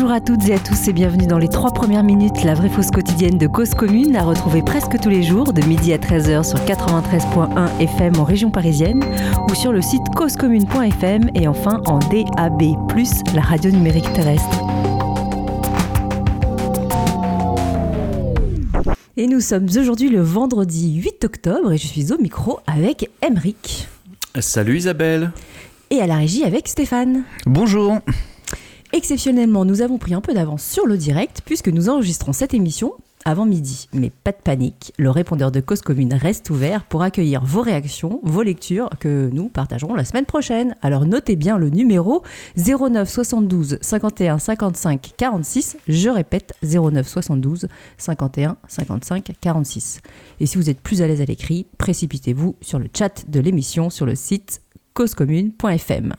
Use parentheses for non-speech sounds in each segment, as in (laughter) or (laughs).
Bonjour à toutes et à tous et bienvenue dans les trois premières minutes, la vraie fausse quotidienne de Cause Commune, à retrouver presque tous les jours de midi à 13h sur 93.1 FM en région parisienne ou sur le site causecommune.fm et enfin en DAB+, la radio numérique terrestre. Et nous sommes aujourd'hui le vendredi 8 octobre et je suis au micro avec Emeric. Salut Isabelle. Et à la régie avec Stéphane. Bonjour. Exceptionnellement, nous avons pris un peu d'avance sur le direct puisque nous enregistrons cette émission avant midi. Mais pas de panique, le répondeur de Cause Commune reste ouvert pour accueillir vos réactions, vos lectures que nous partagerons la semaine prochaine. Alors notez bien le numéro 09 72 51 55 46. Je répète 09 72 51 55 46. Et si vous êtes plus à l'aise à l'écrit, précipitez-vous sur le chat de l'émission sur le site causecommune.fm.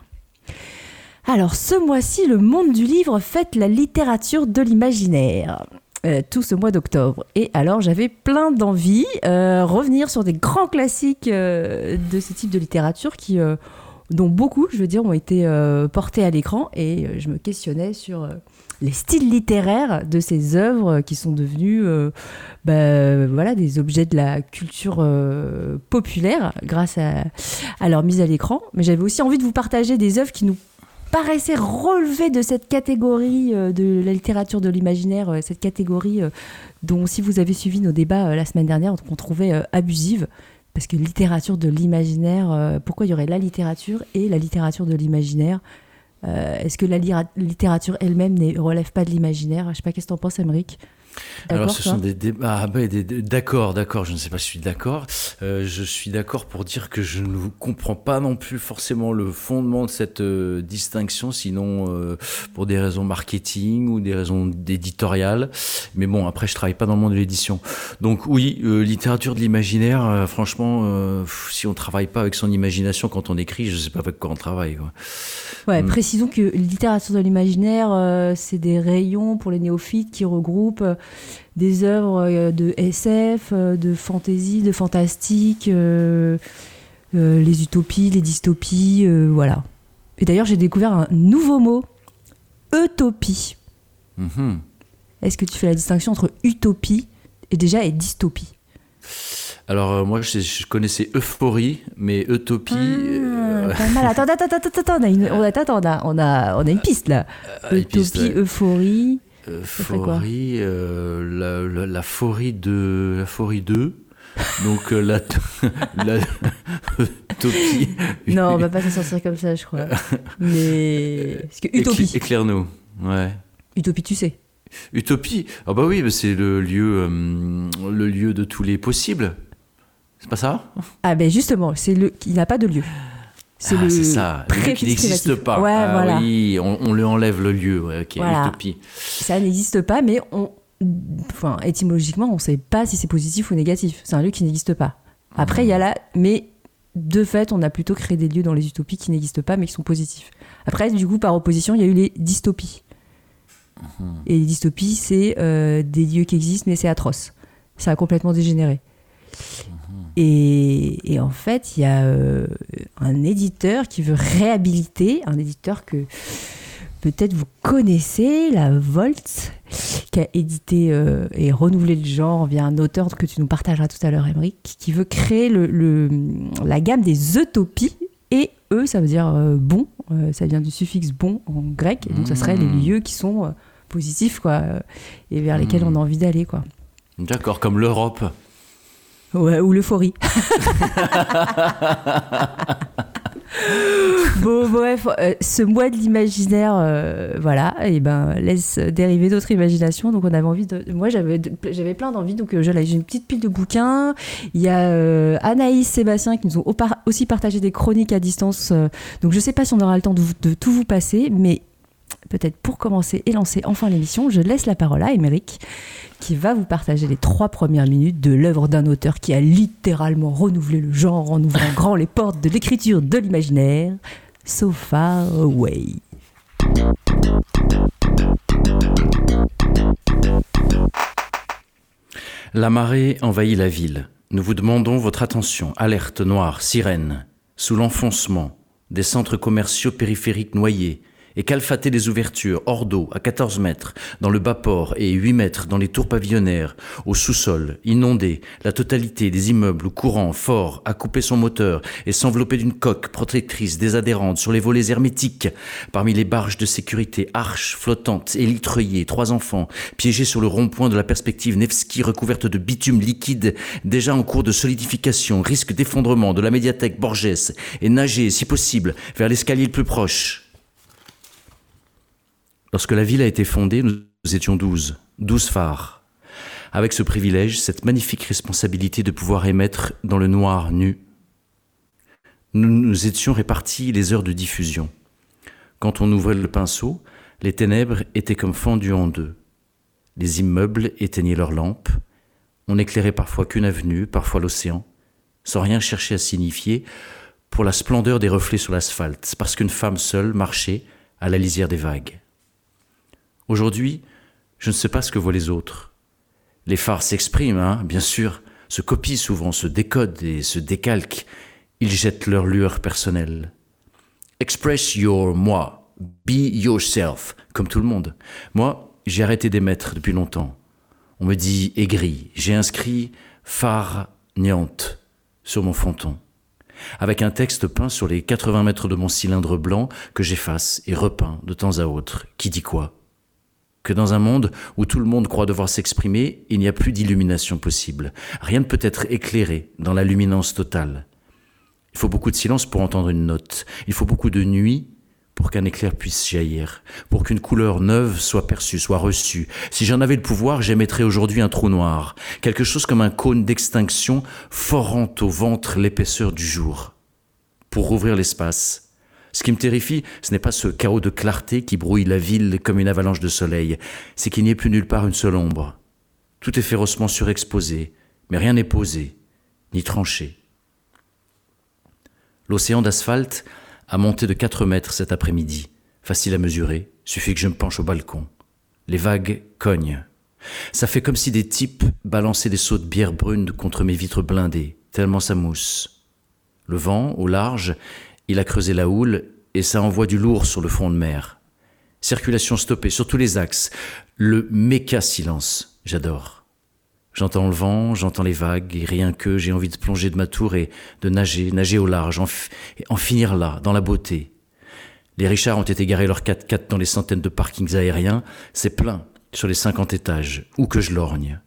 Alors ce mois-ci, le monde du livre fête la littérature de l'imaginaire. Euh, tout ce mois d'octobre. Et alors j'avais plein d'envie euh, revenir sur des grands classiques euh, de ce type de littérature qui, euh, dont beaucoup, je veux dire, ont été portés à l'écran. Et je me questionnais sur les styles littéraires de ces œuvres qui sont devenues bah, voilà, des objets de la culture populaire grâce à, à leur mise à l'écran. Mais j'avais aussi envie de vous partager des œuvres qui nous paraissaient relever de cette catégorie euh, de la littérature de l'imaginaire, euh, cette catégorie euh, dont, si vous avez suivi nos débats la semaine dernière, qu'on trouvait abusive. Parce que littérature de l'imaginaire, pourquoi il y aurait la littérature et la littérature de l'imaginaire? Est-ce que la littérature elle-même ne relève pas de l'imaginaire? Je sais pas, qu'est-ce que t'en penses, Alors ce sont des débats. Ah, bah, d'accord, d'accord. Je ne sais pas si je suis d'accord. Euh, je suis d'accord pour dire que je ne comprends pas non plus forcément le fondement de cette euh, distinction, sinon euh, pour des raisons marketing ou des raisons d'éditorial. Mais bon, après, je travaille pas dans le monde de l'édition. Donc oui, euh, littérature de l'imaginaire. euh, franchement, euh, si on travaille pas avec son imagination quand on écrit, je sais pas avec quoi on travaille. Quoi. Ouais, Mm. précisons que littérature de l'imaginaire, euh, c'est des rayons pour les néophytes qui regroupent des œuvres euh, de SF, euh, de fantasy, de fantastique, euh, euh, les utopies, les dystopies, euh, voilà. Et d'ailleurs, j'ai découvert un nouveau mot, utopie. Mhm. Est-ce que tu fais la distinction entre utopie et déjà et dystopie? Alors moi, je, je connaissais euphorie, mais utopie. Ah, Pas mal. Attends, attends, attends, attends, on a une, on a, on a, on une piste là. piste, Utopie, ouais. euphorie. Euphorie, euh, la, la, de la forie 2. (laughs) Donc euh, la, (laughs) la utopie. Non, on va pas s'en sortir comme ça, je crois. (laughs) Mais. Parce que Utopie. Éclaire- Éclaire-nous. Ouais. Utopie, tu sais. Utopie. Ah bah oui, c'est le lieu, euh, le lieu de tous les possibles. C'est pas ça? Ah, ben justement, c'est le. Il n'a pas de lieu. C'est Ah, c'est ça. Lieu qui n'existe pas. Ouais, ah, voilà. Oui, on, on lui enlève le lieu. Ouais, ok. Voilà. Utopie. Ça n'existe pas, mais on. Enfin, étymologiquement, on ne sait pas si c'est positif ou négatif. C'est un lieu qui n'existe pas. Après, il y a là. Mais de fait, on a plutôt créé des lieux dans les utopies qui n'existent pas, mais qui sont positifs. Après, du coup, par opposition, il y a eu les dystopies. Et les dystopies, c'est euh, des lieux qui existent, mais c'est atroce. Ça a complètement dégénéré. Et, et en fait, il y a euh, un éditeur qui veut réhabiliter, un éditeur que peut-être vous connaissez, la Volt, qui a édité euh, et renouvelé le genre via un auteur que tu nous partageras tout à l'heure, Émeric, qui veut créer le, le- la gamme des utopies. Et eux, ça veut dire euh, bon, ça vient du suffixe bon en grec, et donc ça serait les Mmh. lieux qui sont positifs, quoi, et vers lesquels Mmh. on a envie d'aller, quoi. D'accord, comme l'Europe. Ouais, ou l'euphorie. (laughs) bon, bref, euh, ce mois de l'imaginaire, euh, voilà, et ben laisse dériver d'autres imaginations. Donc on avait envie de, moi j'avais, de- j'avais plein d'envie. Donc euh, j'ai une petite pile de bouquins. Il y a Anaïs, Sébastien qui nous ont aussi partagé des chroniques à distance. donc je sais pas si on aura le temps de, vous- de tout vous passer, mais peut-être pour commencer et lancer enfin l'émission, je laisse la parole à Émeric, qui va vous partager les trois premières minutes de l'œuvre d'un auteur qui a littéralement renouvelé le genre en ouvrant grand les portes de l'écriture de l'imaginaire, So Far Away. La marée envahit la ville. Nous vous demandons votre attention. Alerte noire, sirène. Sous l'enfoncement, des centres commerciaux périphériques noyés, et calfater les ouvertures hors d'eau à 14 mètres dans le bas-port et 8 mètres dans les tours pavillonnaires, au sous-sol, inonder la totalité des immeubles courants forts à couper son moteur et s'envelopper d'une coque protectrice désadhérente sur les volets hermétiques, parmi les barges de sécurité, arches flottantes, élitreuillées, trois enfants, piégés sur le rond-point de la perspective Nevsky recouverte de bitume liquide, déjà en cours de solidification, risque d'effondrement de la médiathèque Borges, et nager, si possible, vers l'escalier le plus proche. Lorsque la ville a été fondée, nous étions douze, douze phares. Avec ce privilège, cette magnifique responsabilité de pouvoir émettre dans le noir nu, nous nous étions répartis les heures de diffusion. Quand on ouvrait le pinceau, les ténèbres étaient comme fendues en deux. Les immeubles éteignaient leurs lampes. On n'éclairait parfois qu'une avenue, parfois l'océan, sans rien chercher à signifier, pour la splendeur des reflets sur l'asphalte, parce qu'une femme seule marchait à la lisière des vagues. Aujourd'hui, je ne sais pas ce que voient les autres. Les phares s'expriment, hein, bien sûr, se copient souvent, se décodent et se décalquent. Ils jettent leur lueur personnelle. Express your moi, be yourself, comme tout le monde. Moi, j'ai arrêté d'émettre depuis longtemps. On me dit aigri. J'ai inscrit phare niante sur mon fronton avec un texte peint sur les 80 mètres de mon cylindre blanc que j'efface et repeins de temps à autre. Qui dit quoi? Que dans un monde où tout le monde croit devoir s'exprimer, il n'y a plus d'illumination possible. Rien ne peut être éclairé dans la luminance totale. Il faut beaucoup de silence pour entendre une note. Il faut beaucoup de nuit pour qu'un éclair puisse jaillir, pour qu'une couleur neuve soit perçue, soit reçue. Si j'en avais le pouvoir, j'émettrais aujourd'hui un trou noir, quelque chose comme un cône d'extinction forant au ventre l'épaisseur du jour, pour rouvrir l'espace, ce qui me terrifie, ce n'est pas ce chaos de clarté qui brouille la ville comme une avalanche de soleil, c'est qu'il n'y ait plus nulle part une seule ombre. Tout est férocement surexposé, mais rien n'est posé, ni tranché. L'océan d'asphalte a monté de 4 mètres cet après-midi, facile à mesurer, suffit que je me penche au balcon. Les vagues cognent. Ça fait comme si des types balançaient des seaux de bière brune contre mes vitres blindées, tellement ça mousse. Le vent, au large, il a creusé la houle et ça envoie du lourd sur le front de mer. Circulation stoppée sur tous les axes. Le méca silence. J'adore. J'entends le vent, j'entends les vagues, et rien que j'ai envie de plonger de ma tour et de nager, nager au large, en, en finir là, dans la beauté. Les Richards ont été garés leurs 4x4 dans les centaines de parkings aériens, c'est plein sur les 50 étages, où que je lorgne.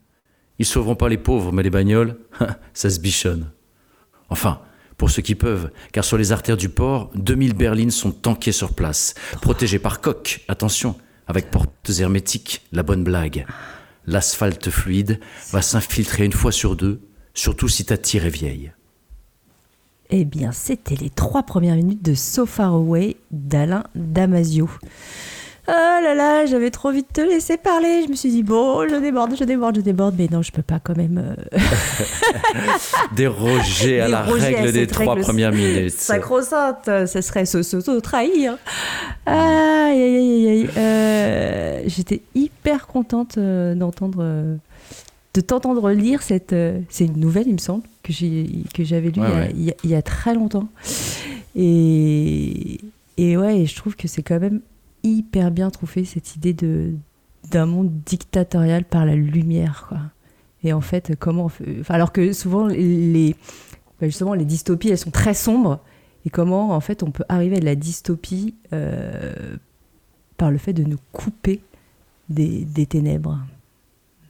Ils sauveront pas les pauvres, mais les bagnoles, (laughs) ça se bichonne. Enfin, pour ceux qui peuvent, car sur les artères du port, 2000 berlines sont tankées sur place, protégées par coques, attention, avec portes hermétiques, la bonne blague. L'asphalte fluide va s'infiltrer une fois sur deux, surtout si ta tire est vieille. Eh bien, c'était les trois premières minutes de So Far Away d'Alain Damasio. Oh là là, j'avais trop envie de te laisser parler. Je me suis dit, bon, je déborde, je déborde, je déborde, mais non, je peux pas quand même. Euh, (laughs) Déroger à la règle des trois premières minutes. Sacro-sainte, ce serait s'auto-trahir. Aïe, aïe, aïe, aïe. Euh, J'étais hyper contente euh, d'entendre. de t'entendre lire cette. c'est une nouvelle, il me semble, que j'avais lu il, il, y a très longtemps. Et, et ouais, je trouve que c'est quand même hyper bien trouvé cette idée de d'un monde dictatorial par la lumière quoi. Et en fait, comment alors que souvent les bah, justement les dystopies elles sont très sombres et comment en fait on peut arriver à de la dystopie euh, par le fait de nous couper des, des ténèbres.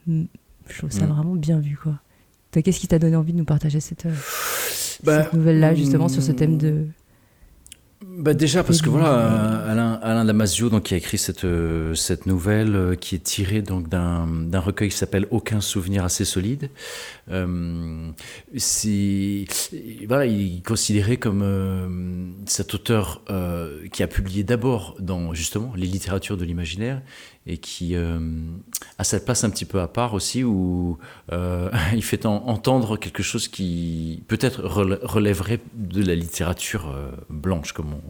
Hmm, je trouve ça mm. vraiment bien vu quoi. Qu'est-ce qui t'a donné envie de nous partager cette, euh, bah, cette nouvelle là justement sur ce thème de bah déjà parce que voilà Alain, Alain Damasio donc qui a écrit cette cette nouvelle qui est tirée donc d'un d'un recueil qui s'appelle Aucun souvenir assez solide. Euh, c'est voilà il est considéré comme cet auteur qui a publié d'abord dans justement les littératures de l'imaginaire et qui euh, a cette place un petit peu à part aussi où euh, (laughs) il fait entendre quelque chose qui peut-être relèverait de la littérature euh, blanche, comme on,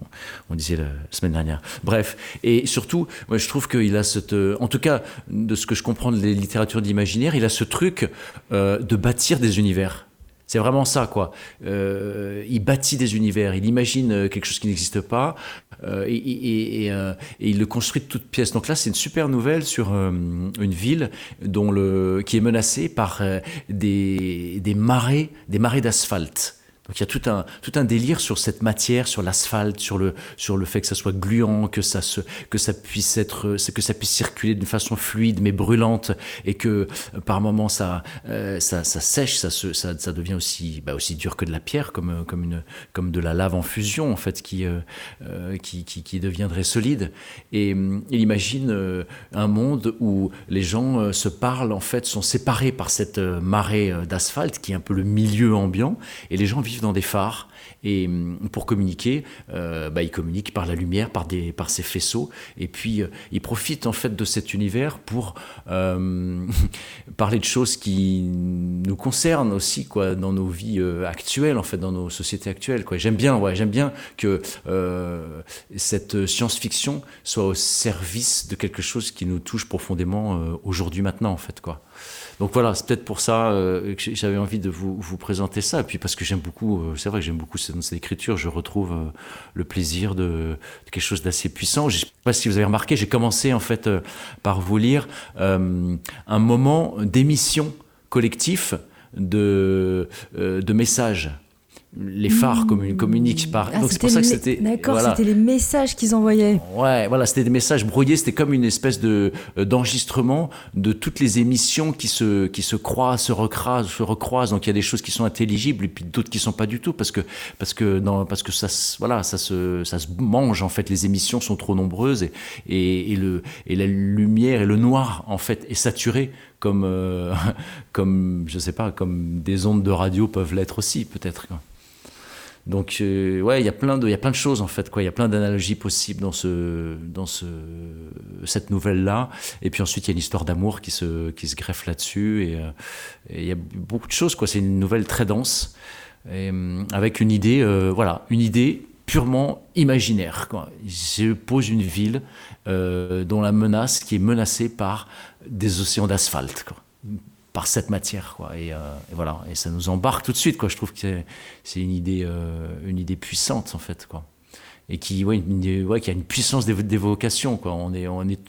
disait la semaine dernière. Bref, et surtout, moi, je trouve qu'il a cette, en tout cas, de ce que je comprends de la littérature d'imaginaire, il a ce truc de bâtir des univers. C'est vraiment ça, quoi. il bâtit des univers, il imagine quelque chose qui n'existe pas, euh, et, euh, et, il le construit de toutes pièces. Donc là, c'est une super nouvelle sur euh, une ville dont le, qui est menacée par des, des marées, des marées d'asphalte. Donc il y a tout un, tout un délire sur cette matière, sur l'asphalte, sur le, sur le fait que ça soit gluant, que ça, se, que ça puisse être, que ça puisse circuler d'une façon fluide mais brûlante, et que euh, par moments ça, euh, ça, ça, sèche, ça, se, ça, devient aussi, bah, aussi dur que de la pierre, comme, euh, comme, une, comme de la lave en fusion en fait, qui, euh, qui, qui, qui, deviendrait solide. Et il imagine un monde où les gens se parlent, en fait, sont séparés par cette marée d'asphalte qui est un peu le milieu ambiant, et les gens vivent dans des phares. Et hum, pour communiquer, euh, bah, ils communiquent par la lumière, par, des, par ces faisceaux. Et puis, euh, ils profitent en fait de cet univers pour euh, (laughs) parler de choses qui nous concernent aussi quoi, dans nos vies actuelles, en fait, dans nos sociétés actuelles. J'aime bien, ouais, bien que cette science-fiction soit au service de quelque chose qui nous touche profondément aujourd'hui, maintenant, en fait. Quoi. Donc voilà, c'est peut-être pour ça euh, que j'avais envie de vous, présenter ça. Et puis parce que j'aime beaucoup, euh, c'est vrai que j'aime beaucoup cette, écriture, je retrouve euh, le plaisir de, quelque chose d'assez puissant. Je ne sais pas si vous avez remarqué, j'ai commencé en fait par vous lire un moment d'émission collectif de messages les phares communiquent par. Ah, donc c'est pour ça que c'était. D'accord, c'était les messages qu'ils envoyaient. Ouais, voilà, c'était des messages brouillés. C'était comme une espèce de euh, d'enregistrement de toutes les émissions qui se qui se croisent, se recroisent, se recroisent. Donc il y a des choses qui sont intelligibles et puis d'autres qui sont pas du tout parce que parce que parce que ça voilà ça se ça se mange en fait. Les émissions sont trop nombreuses et et, et le et la lumière et le noir en fait est saturé comme euh, (laughs) comme je sais pas comme des ondes de radio peuvent l'être aussi peut-être. Donc euh, ouais, il y a plein de, il y a plein de choses en fait quoi. Il y a plein d'analogies possibles dans ce, dans ce, cette nouvelle là. Et puis ensuite il y a une histoire d'amour qui se, qui se greffe là-dessus. Et, euh, il y a beaucoup de choses quoi. C'est une nouvelle très dense et, euh, avec une idée, voilà, une idée purement imaginaire. Quoi. Je pose une ville dont la menace qui est menacée par des océans d'asphalte. Quoi par cette matière quoi. Et, euh, et, voilà. Et ça nous embarque tout de suite quoi. Je trouve que c'est une idée euh, une idée puissante en fait quoi et qui ouais, ouais, qui a une puissance d'évocation quoi. On est on est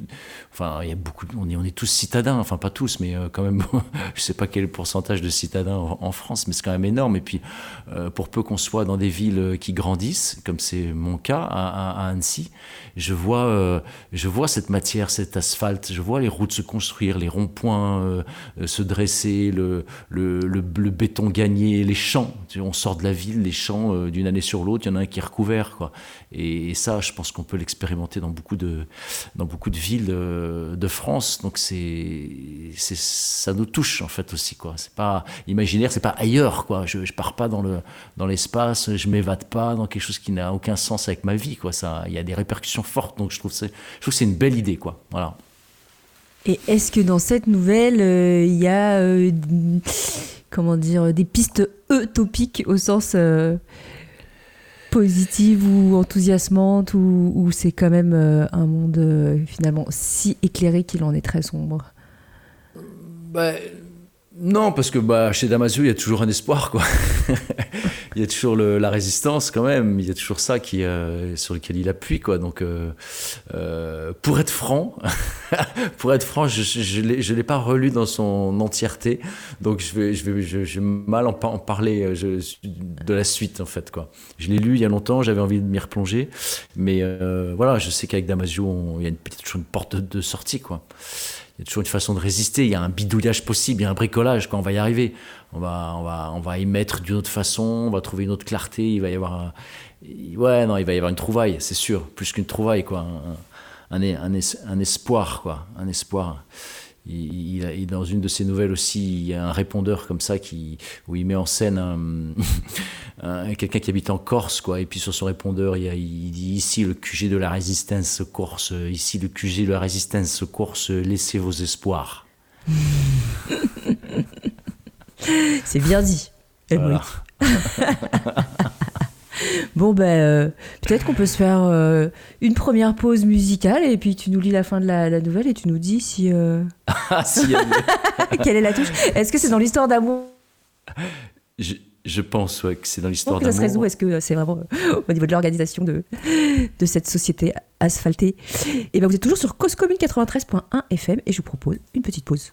enfin il y a beaucoup on est on est tous citadins. Enfin pas tous mais euh, quand même (laughs) je sais pas quel pourcentage de citadins en, France mais c'est quand même énorme. Et puis euh, pour peu qu'on soit dans des villes qui grandissent comme c'est mon cas à, Annecy je vois euh, je vois cette matière cet asphalte. Je vois les routes se construire les ronds-points euh, se dresser le le, béton gagner les champs. On sort de la ville les champs euh, d'une année sur l'autre il y en a un qui est recouvert quoi et, ça, je pense qu'on peut l'expérimenter dans beaucoup de dans beaucoup de villes de, de France. Donc c'est ça nous touche en fait aussi quoi. C'est pas imaginaire, c'est pas ailleurs quoi. Je, je pars pas dans le dans l'espace, je m'évade pas dans quelque chose qui n'a aucun sens avec ma vie quoi. Ça, il y a des répercussions fortes. Donc je trouve c'est je trouve c'est une belle idée quoi. Voilà. Et est-ce que dans cette nouvelle, euh, il y a euh, comment dire des pistes utopiques au sens euh, positive ou enthousiasmante ou, c'est quand même euh, un monde euh, finalement si éclairé qu'il en est très sombre? Bah, Non, parce que bah, chez Damasio, il y a toujours un espoir. Quoi. (laughs) il y a toujours le, la résistance quand même. Il y a toujours ça qui, euh, sur lequel il appuie. Quoi. Donc, euh, euh, pour être franc, (laughs) pour être franc, je ne l'ai pas relu dans son entièreté. Donc, je vais, je vais, je, je mal en, en parler euh, je, de la suite, en fait. Quoi. Je l'ai lu il y a longtemps, j'avais envie de m'y replonger. Mais euh, voilà, je sais qu'avec Damasio, il y a une petite une porte de, de sortie. Quoi il y a toujours une façon de résister, il y a un bidouillage possible, il y a un bricolage quand on va y arriver. On va, on va, on va y mettre d'une autre façon, on va trouver une autre clarté, il va y avoir ouais, non, il va y avoir une trouvaille, c'est sûr, plus qu'une trouvaille, quoi. Un, un, un, espoir, quoi. Un espoir. Il, il, dans une de ses nouvelles aussi, il y a un répondeur comme ça qui, où il met en scène un, (laughs) quelqu'un qui habite en Corse, quoi. Et puis sur son répondeur, il, y a, il, dit ici le QG de la résistance corse, ici le QG de la résistance corse, laissez vos espoirs. C'est bien dit. Voilà. (laughs) Bon, ben, euh, peut-être qu'on peut se faire euh, une première pause musicale et puis tu nous lis la fin de la, nouvelle et tu nous dis si. Euh, (laughs) ah, si (laughs) Quelle est la touche Est-ce que c'est dans l'histoire d'amour? Je, pense que c'est dans l'histoire d'amour. Ça serait où Est-ce que c'est vraiment au niveau de l'organisation de, de cette société asphaltée? Et eh ben, vous êtes toujours sur Cause Commune 93.1 FM et je vous propose une petite pause.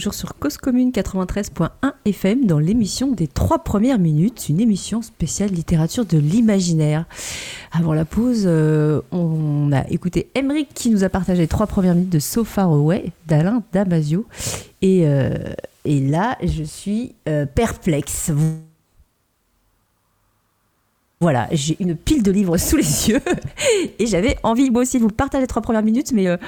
Toujours sur Cause Commune 93.1 FM dans l'émission des trois premières minutes, une émission spéciale littérature de l'imaginaire. Avant la pause, euh, on a écouté Emeric qui nous a partagé les trois premières minutes de So Far Away d'Alain Damasio. Et, euh, là, je suis euh, perplexe. Voilà, j'ai une pile de livres (laughs) sous les yeux et j'avais envie moi aussi de vous partager les trois premières minutes, mais euh,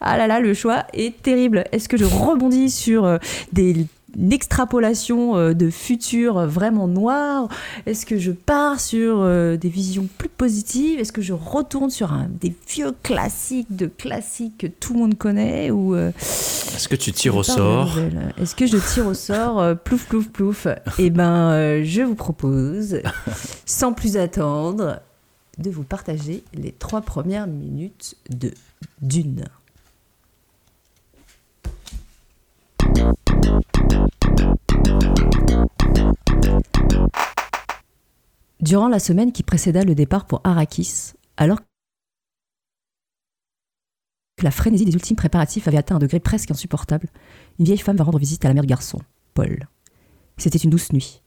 ah là là, le choix est terrible. Est-ce que je rebondis sur euh, des une extrapolation euh, de futur vraiment noir Est-ce que je pars sur euh, des visions plus positives? Est-ce que je retourne sur un, des vieux classiques de classiques que tout le monde connaît ou euh, Est-ce que tu tires au sort? Est-ce que je tire au sort? Plouf, plouf, plouf. Eh ben, je vous propose, sans plus attendre, de vous partager les trois premières minutes de Dune. Durant la semaine qui précéda le départ pour Arrakis, alors que la frénésie des ultimes préparatifs avait atteint un degré presque insupportable, une vieille femme va rendre visite à la mère garçon, Paul. C'était une douce nuit.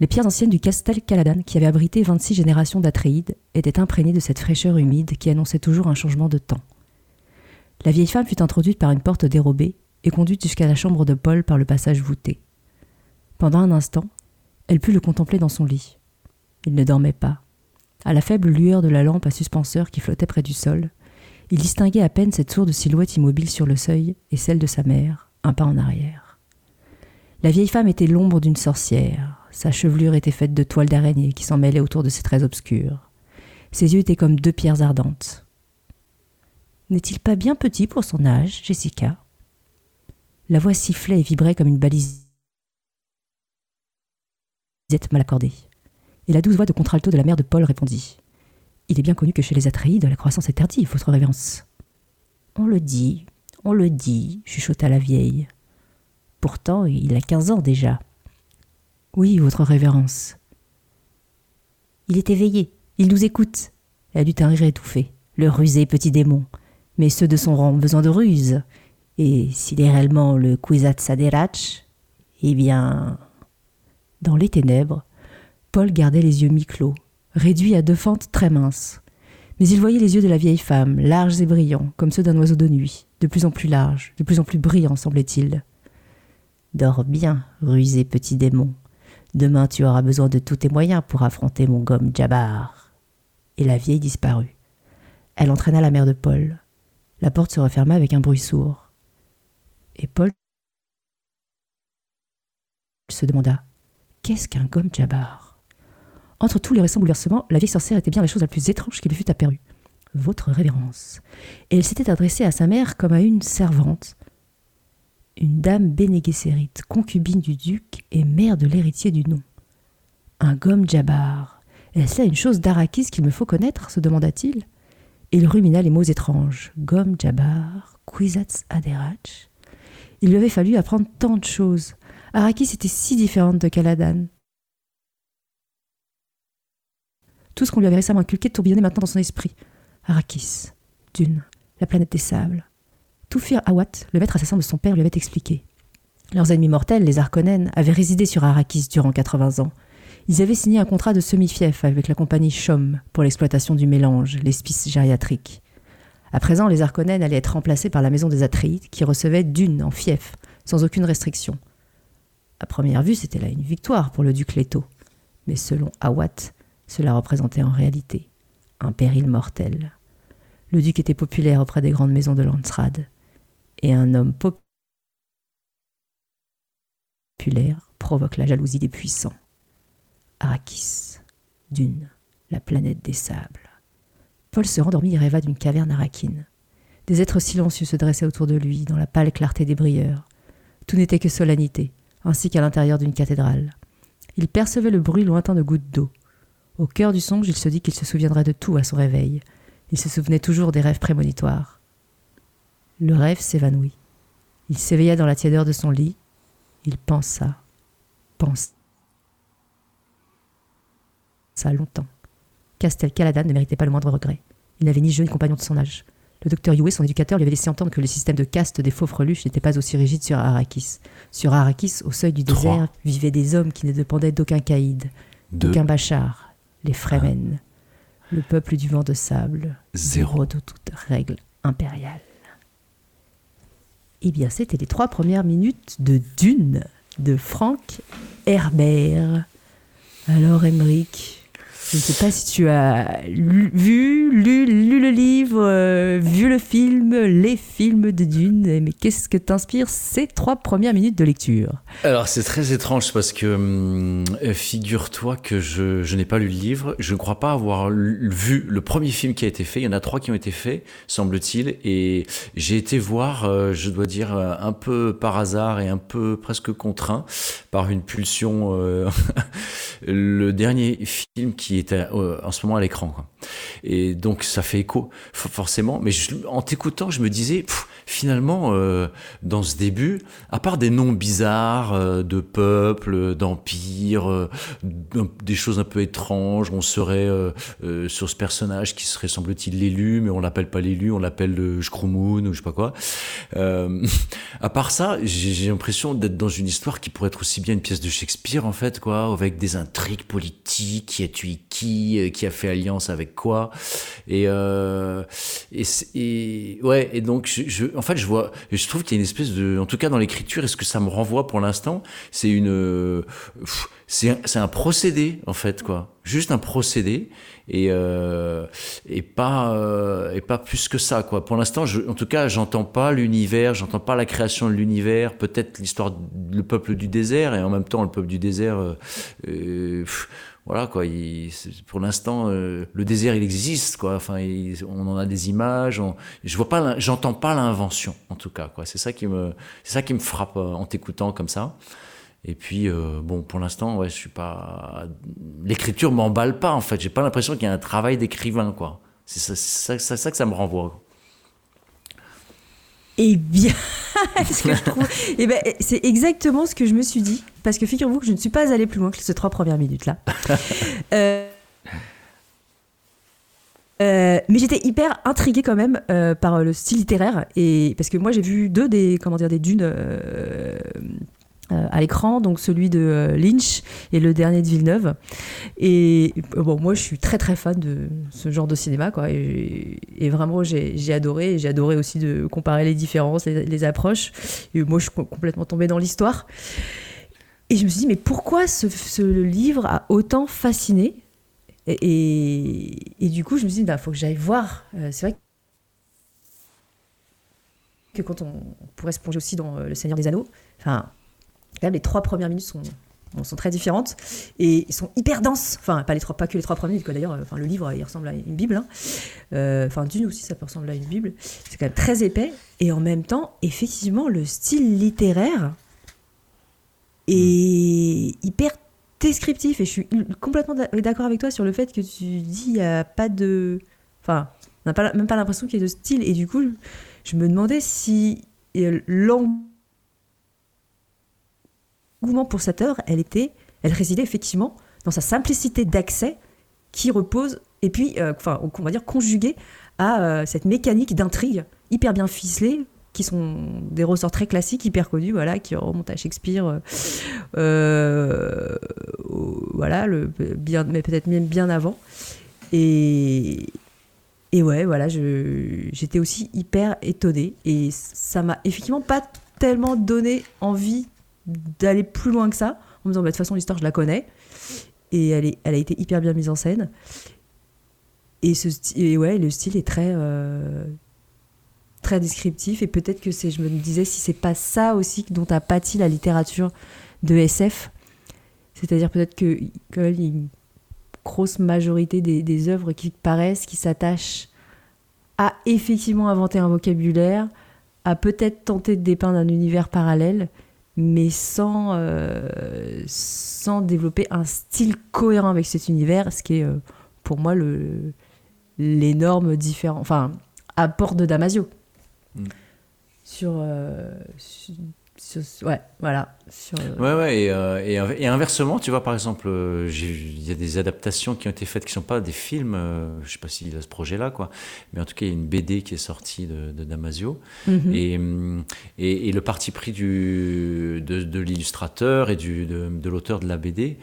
Les pierres anciennes du Castel Caladan, qui avait abrité 26 générations d'Atréides, étaient imprégnées de cette fraîcheur humide qui annonçait toujours un changement de temps. La vieille femme fut introduite par une porte dérobée et conduite jusqu'à la chambre de Paul par le passage voûté. Pendant un instant, elle put le contempler dans son lit. Il ne dormait pas. À la faible lueur de la lampe à suspenseur qui flottait près du sol, il distinguait à peine cette sourde silhouette immobile sur le seuil et celle de sa mère, un pas en arrière. La vieille femme était l'ombre d'une sorcière. Sa chevelure était faite de toiles d'araignée qui s'en mêlaient autour de ses traits obscurs. Ses yeux étaient comme deux pierres ardentes. N'est-il pas bien petit pour son âge, Jessica? La voix sifflait et vibrait comme une balise mal accordée. Et la douce voix de contralto de la mère de Paul répondit Il est bien connu que chez les Atreides, la croissance est tardive, votre révérence. On le dit, on le dit, chuchota la vieille. Pourtant, il a quinze ans déjà. Oui, votre révérence. Il est éveillé, il nous écoute. Elle eut un rire étouffé. Le rusé petit démon. Mais ceux de son rang ont besoin de ruse. Et s'il est réellement le Kwisatz eh bien. Dans les ténèbres, Paul gardait les yeux mi-clos, réduits à deux fentes très minces. Mais il voyait les yeux de la vieille femme, larges et brillants, comme ceux d'un oiseau de nuit, de plus en plus larges, de plus en plus brillants, semblait-il. Dors bien, rusé petit démon. Demain tu auras besoin de tous tes moyens pour affronter mon gomme Jabbar. Et la vieille disparut. Elle entraîna la mère de Paul. La porte se referma avec un bruit sourd. Et Paul se demanda Qu'est-ce qu'un gomme Jabbar? Entre tous les récents bouleversements, la vieille sorcière était bien la chose la plus étrange qui lui fût apparue. Votre révérence. Et elle s'était adressée à sa mère comme à une servante, une dame Bene concubine du duc et mère de l'héritier du nom. Un gomme Jabbar. Est-ce là une chose d'Arakis qu'il me faut connaître se demanda-t-il. Il rumina les mots étranges. Gomme Jabbar, Kwisatz Aderach. Il lui avait fallu apprendre tant de choses. Arakis était si différente de Caladan. Tout ce qu'on lui avait récemment inculqué tourbillonnait maintenant dans son esprit. Arrakis, Dune, la planète des sables, Toufir Awat, le maître assassin de son père, lui avait expliqué. Leurs ennemis mortels, les Arkonen, avaient résidé sur Arrakis durant 80 ans. Ils avaient signé un contrat de semi-fief avec la compagnie Shom pour l'exploitation du mélange, l'espice gériatrique. À présent, les Arkonen allaient être remplacés par la maison des Atreides, qui recevait d'une en fief, sans aucune restriction. À première vue, c'était là une victoire pour le duc Leto. Mais selon Awat, cela représentait en réalité un péril mortel. Le duc était populaire auprès des grandes maisons de Landsrad et un homme populaire provoque la jalousie des puissants. Arrakis, Dune, la planète des sables. Paul se rendormit et rêva d'une caverne arakine. Des êtres silencieux se dressaient autour de lui, dans la pâle clarté des brilleurs. Tout n'était que solennité, ainsi qu'à l'intérieur d'une cathédrale. Il percevait le bruit lointain de gouttes d'eau. Au cœur du songe, il se dit qu'il se souviendrait de tout à son réveil. Il se souvenait toujours des rêves prémonitoires. Le rêve s'évanouit. Il s'éveilla dans la tiédeur de son lit. Il pensa, pensa longtemps. Castel Caladan ne méritait pas le moindre regret. Il n'avait ni jeu ni compagnon de son âge. Le docteur Yue, son éducateur, lui avait laissé entendre que le système de caste des faux freluches n'était pas aussi rigide sur Arrakis. Sur Arrakis, au seuil du désert, vivaient des hommes qui ne dépendaient d'aucun caïd, d'aucun bachar, les Fremen, le peuple du vent de sable, zéro de toute règle impériale. Eh bien, c'était les trois premières minutes de Dune de Frank Herbert. Alors, Emmerich, je ne sais pas si tu as vu, lu, lu le livre, euh, vu le film, les films de Dune, mais qu'est-ce que t'inspire ces trois premières minutes de lecture? Alors c'est très étrange parce que hum, figure-toi que je, n'ai pas lu le livre, je ne crois pas avoir vu le premier film qui a été fait, il y en a trois qui ont été faits, semble-t-il, et j'ai été voir, euh, je dois dire, un peu par hasard et un peu presque contraint par une pulsion, euh, (laughs) le dernier film qui euh, en ce moment à l'écran. Et donc ça fait écho forcément. Mais en t'écoutant, je me disais, finalement, euh, dans ce début, à part des noms bizarres euh, de peuples, d'empires, euh, des choses un peu étranges, on serait sur ce personnage qui serait semble-t-il l'élu, mais on l'appelle pas l'élu, on l'appelle le Shkrumun ou je sais pas quoi. (laughs) à part ça, j'ai l'impression d'être dans une histoire qui pourrait être aussi bien une pièce de Shakespeare en fait, quoi, avec des intrigues politiques, qui a tué qui, qui a fait alliance avec quoi, et ouais, et donc je, je en fait, je vois, je trouve qu'il y a une espèce de, en tout cas dans l'écriture, est-ce que ça me renvoie pour l'instant? C'est une, c'est un, procédé en fait, quoi. Juste un procédé et euh, et pas euh, et pas plus que ça, quoi. Pour l'instant, en tout cas, j'entends pas l'univers, j'entends pas la création de l'univers, peut-être l'histoire, le peuple du désert et en même temps le peuple du désert. Euh, euh voilà quoi. pour l'instant, euh, le désert il existe quoi. Enfin, on en a des images. je vois pas, j'entends pas l'invention en tout cas quoi. C'est ça qui me, c'est ça qui me frappe euh, en t'écoutant comme ça. Et puis euh, bon, pour l'instant, ouais, je suis pas. L'écriture m'emballe pas en fait. J'ai pas l'impression qu'il y a un travail d'écrivain quoi. C'est ça, ça, ça, que ça me renvoie. Eh bien, (laughs) eh ben, c'est exactement ce que je me suis dit. Parce que figurez-vous que je ne suis pas allée plus loin que ces trois premières minutes-là. (laughs) Euh, euh, mais j'étais hyper intriguée quand même euh, par le style littéraire et parce que moi j'ai vu deux des comment dire des dunes euh, à l'écran, donc celui de Lynch et le dernier de Villeneuve. Et bon, moi, je suis très très fan de ce genre de cinéma, quoi. Et, vraiment, j'ai adoré. J'ai adoré aussi de comparer les différences, les, approches. Et moi, je suis complètement tombée dans l'histoire. Et je me suis dit, mais pourquoi ce, livre a autant fasciné et, du coup, je me suis dit, il bah, faut que j'aille voir. C'est vrai que quand on, pourrait se plonger aussi dans Le Seigneur des Anneaux, enfin, les trois premières minutes sont, très différentes et sont hyper denses. Enfin, pas, les trois, pas que les trois premières minutes, d'ailleurs. Enfin, le livre, il ressemble à une Bible. Hein. Euh, enfin, Dune aussi, ça peut ressembler à une Bible. C'est quand même très épais. Et en même temps, effectivement, le style littéraire est hyper descriptif. Et je suis complètement d'accord avec toi sur le fait que tu dis il n'y a pas de. Enfin, on n'a même pas l'impression qu'il y ait de style. Et du coup, je me demandais si l'angle l'engouement pour cette œuvre, elle était, elle résidait effectivement dans sa simplicité d'accès qui repose, et puis, euh, enfin, on va dire conjuguée à euh, cette mécanique d'intrigue hyper bien ficelée, qui sont des ressorts très classiques, hyper connus, voilà, qui remontent à Shakespeare, euh, voilà, le, bien, mais peut-être même bien avant. Et, ouais, voilà, j'étais aussi hyper étonnée, et ça m'a effectivement pas tellement donné envie d'aller plus loin que ça, en me disant, bah, de toute façon, l'histoire, je la connais. Et elle, est, elle a été hyper bien mise en scène. Et ouais, le style est très, euh, très descriptif. Et peut-être que c'est, je me disais, si c'est pas ça aussi dont a pâti la littérature de SF, c'est-à-dire peut-être que quand même, une grosse majorité des, œuvres qui paraissent, qui s'attachent à effectivement inventer un vocabulaire, à peut-être tenter de dépeindre un univers parallèle, mais sans, euh, sans développer un style cohérent avec cet univers, ce qui est euh, pour moi l'énorme différence, enfin, apport de Damasio. Mm. Sur, euh, ouais, voilà. Euh, ouais, ouais, et, euh, et, inversement, tu vois, par exemple, euh, il y a des adaptations qui ont été faites qui ne sont pas des films, je ne sais pas s'il a ce projet-là, quoi, mais en tout cas, il y a une BD qui est sortie de, Damasio, mhm. et, et, le parti pris du, de, de l'illustrateur et du, de, de l'auteur de la BD,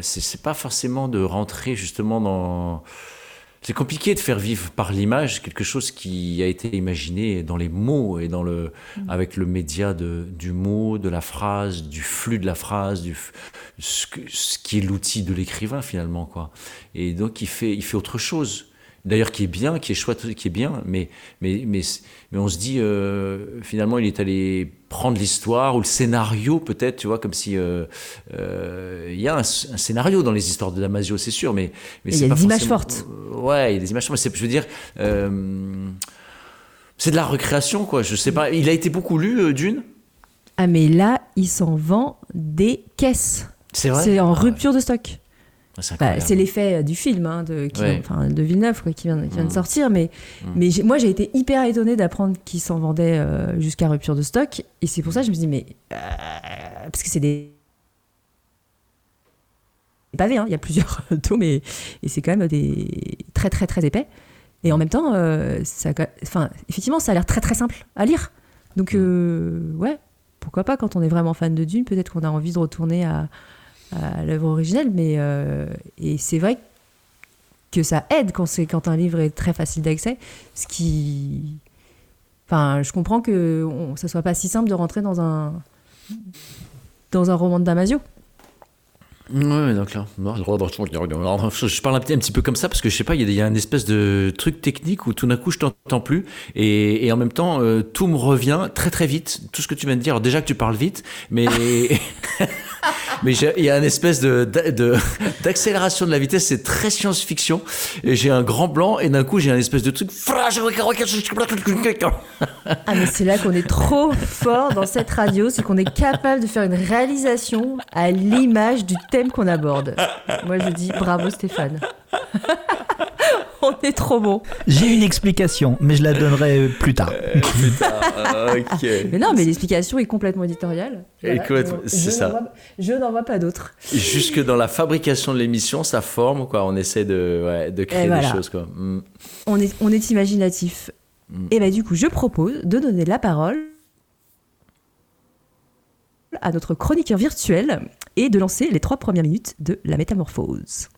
c'est pas forcément de rentrer justement dans c'est compliqué de faire vivre par l'image quelque chose qui a été imaginé dans les mots et dans le, mm. avec le média de, du mot, de la phrase, du flux de la phrase, du, ce, qui est l'outil de l'écrivain finalement. Quoi. Et donc il fait, il fait autre chose d'ailleurs qui est bien, qui est chouette, qui est bien, mais, mais, mais, mais on se dit, euh, finalement, il est allé prendre l'histoire ou le scénario, peut-être, tu vois, comme si. Euh, euh, il y a un, scénario dans les histoires de Damasio, c'est sûr, mais. mais il y a des images fortes. ouais, il y a des images fortes, mais je veux dire. c'est de la recréation, quoi, je sais pas. Il a été beaucoup lu, Dune? Ah, mais là, il s'en vend des caisses. C'est vrai? C'est en rupture de stock. Bah, c'est l'effet du film hein, de, de Villeneuve qui vient, de mm. sortir, mais, mm. mais moi j'ai été hyper étonnée d'apprendre qu'il s'en vendait euh, jusqu'à rupture de stock, et c'est pour ça que je me dis mais euh, parce que c'est des pavés, hein, il y a plusieurs (laughs) tomes et, et c'est quand même des très très très épais, et en même temps, euh, ça, enfin effectivement ça a l'air très très simple à lire, donc mm. ouais, pourquoi pas quand on est vraiment fan de Dune, peut-être qu'on a envie de retourner à à l'œuvre originelle, mais euh, et c'est vrai que ça aide quand c'est quand un livre est très facile d'accès, ce qui, enfin, je comprends que on, ça soit pas si simple de rentrer dans un dans un roman de Damasio. Ouais, donc là, je parle un petit, un petit peu comme ça parce que je sais pas, il y, a une espèce de truc technique où tout d'un coup je t'entends plus et, et, en même temps euh, tout me revient très très vite. Tout ce que tu viens de dire, alors déjà que tu parles vite, mais (laughs) (laughs) mais il y a une espèce de, (laughs) d'accélération de, la vitesse, c'est très science-fiction. Et j'ai un grand blanc et d'un coup j'ai un espèce de truc. Ah mais c'est là qu'on est trop fort dans cette radio, c'est qu'on est capable de faire une réalisation à l'image du thème qu'on aborde. Moi je dis bravo Stéphane. (laughs) (laughs) On est trop bon. J'ai une explication, mais je la donnerai plus tard. Euh, plus tard. (laughs) ok. Mais non, mais l'explication est complètement éditoriale. c'est ça. je n'en vois pas d'autre. Jusque dans la fabrication de l'émission, ça forme, quoi. On essaie de, de créer des choses, quoi. Mm. On, est, on est imaginatif. Mm. Et bah, du coup, je propose de donner la parole à notre chroniqueur virtuel et de lancer les trois premières minutes de la métamorphose.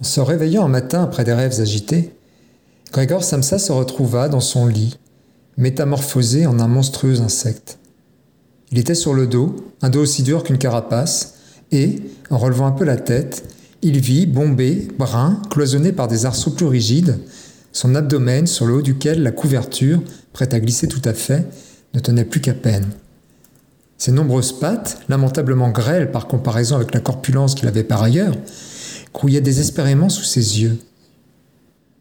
En se réveillant un matin après des rêves agités, Grégor Samsa se retrouva dans son lit, métamorphosé en un monstrueux insecte. Il était sur le dos, un dos aussi dur qu'une carapace, et, en relevant un peu la tête, il vit, bombé, brun, cloisonné par des arceaux plus rigides, son abdomen sur le haut duquel la couverture, prête à glisser tout à fait, ne tenait plus qu'à peine. Ses nombreuses pattes, lamentablement grêles par comparaison avec la corpulence qu'il avait par ailleurs, grouillait désespérément sous ses yeux.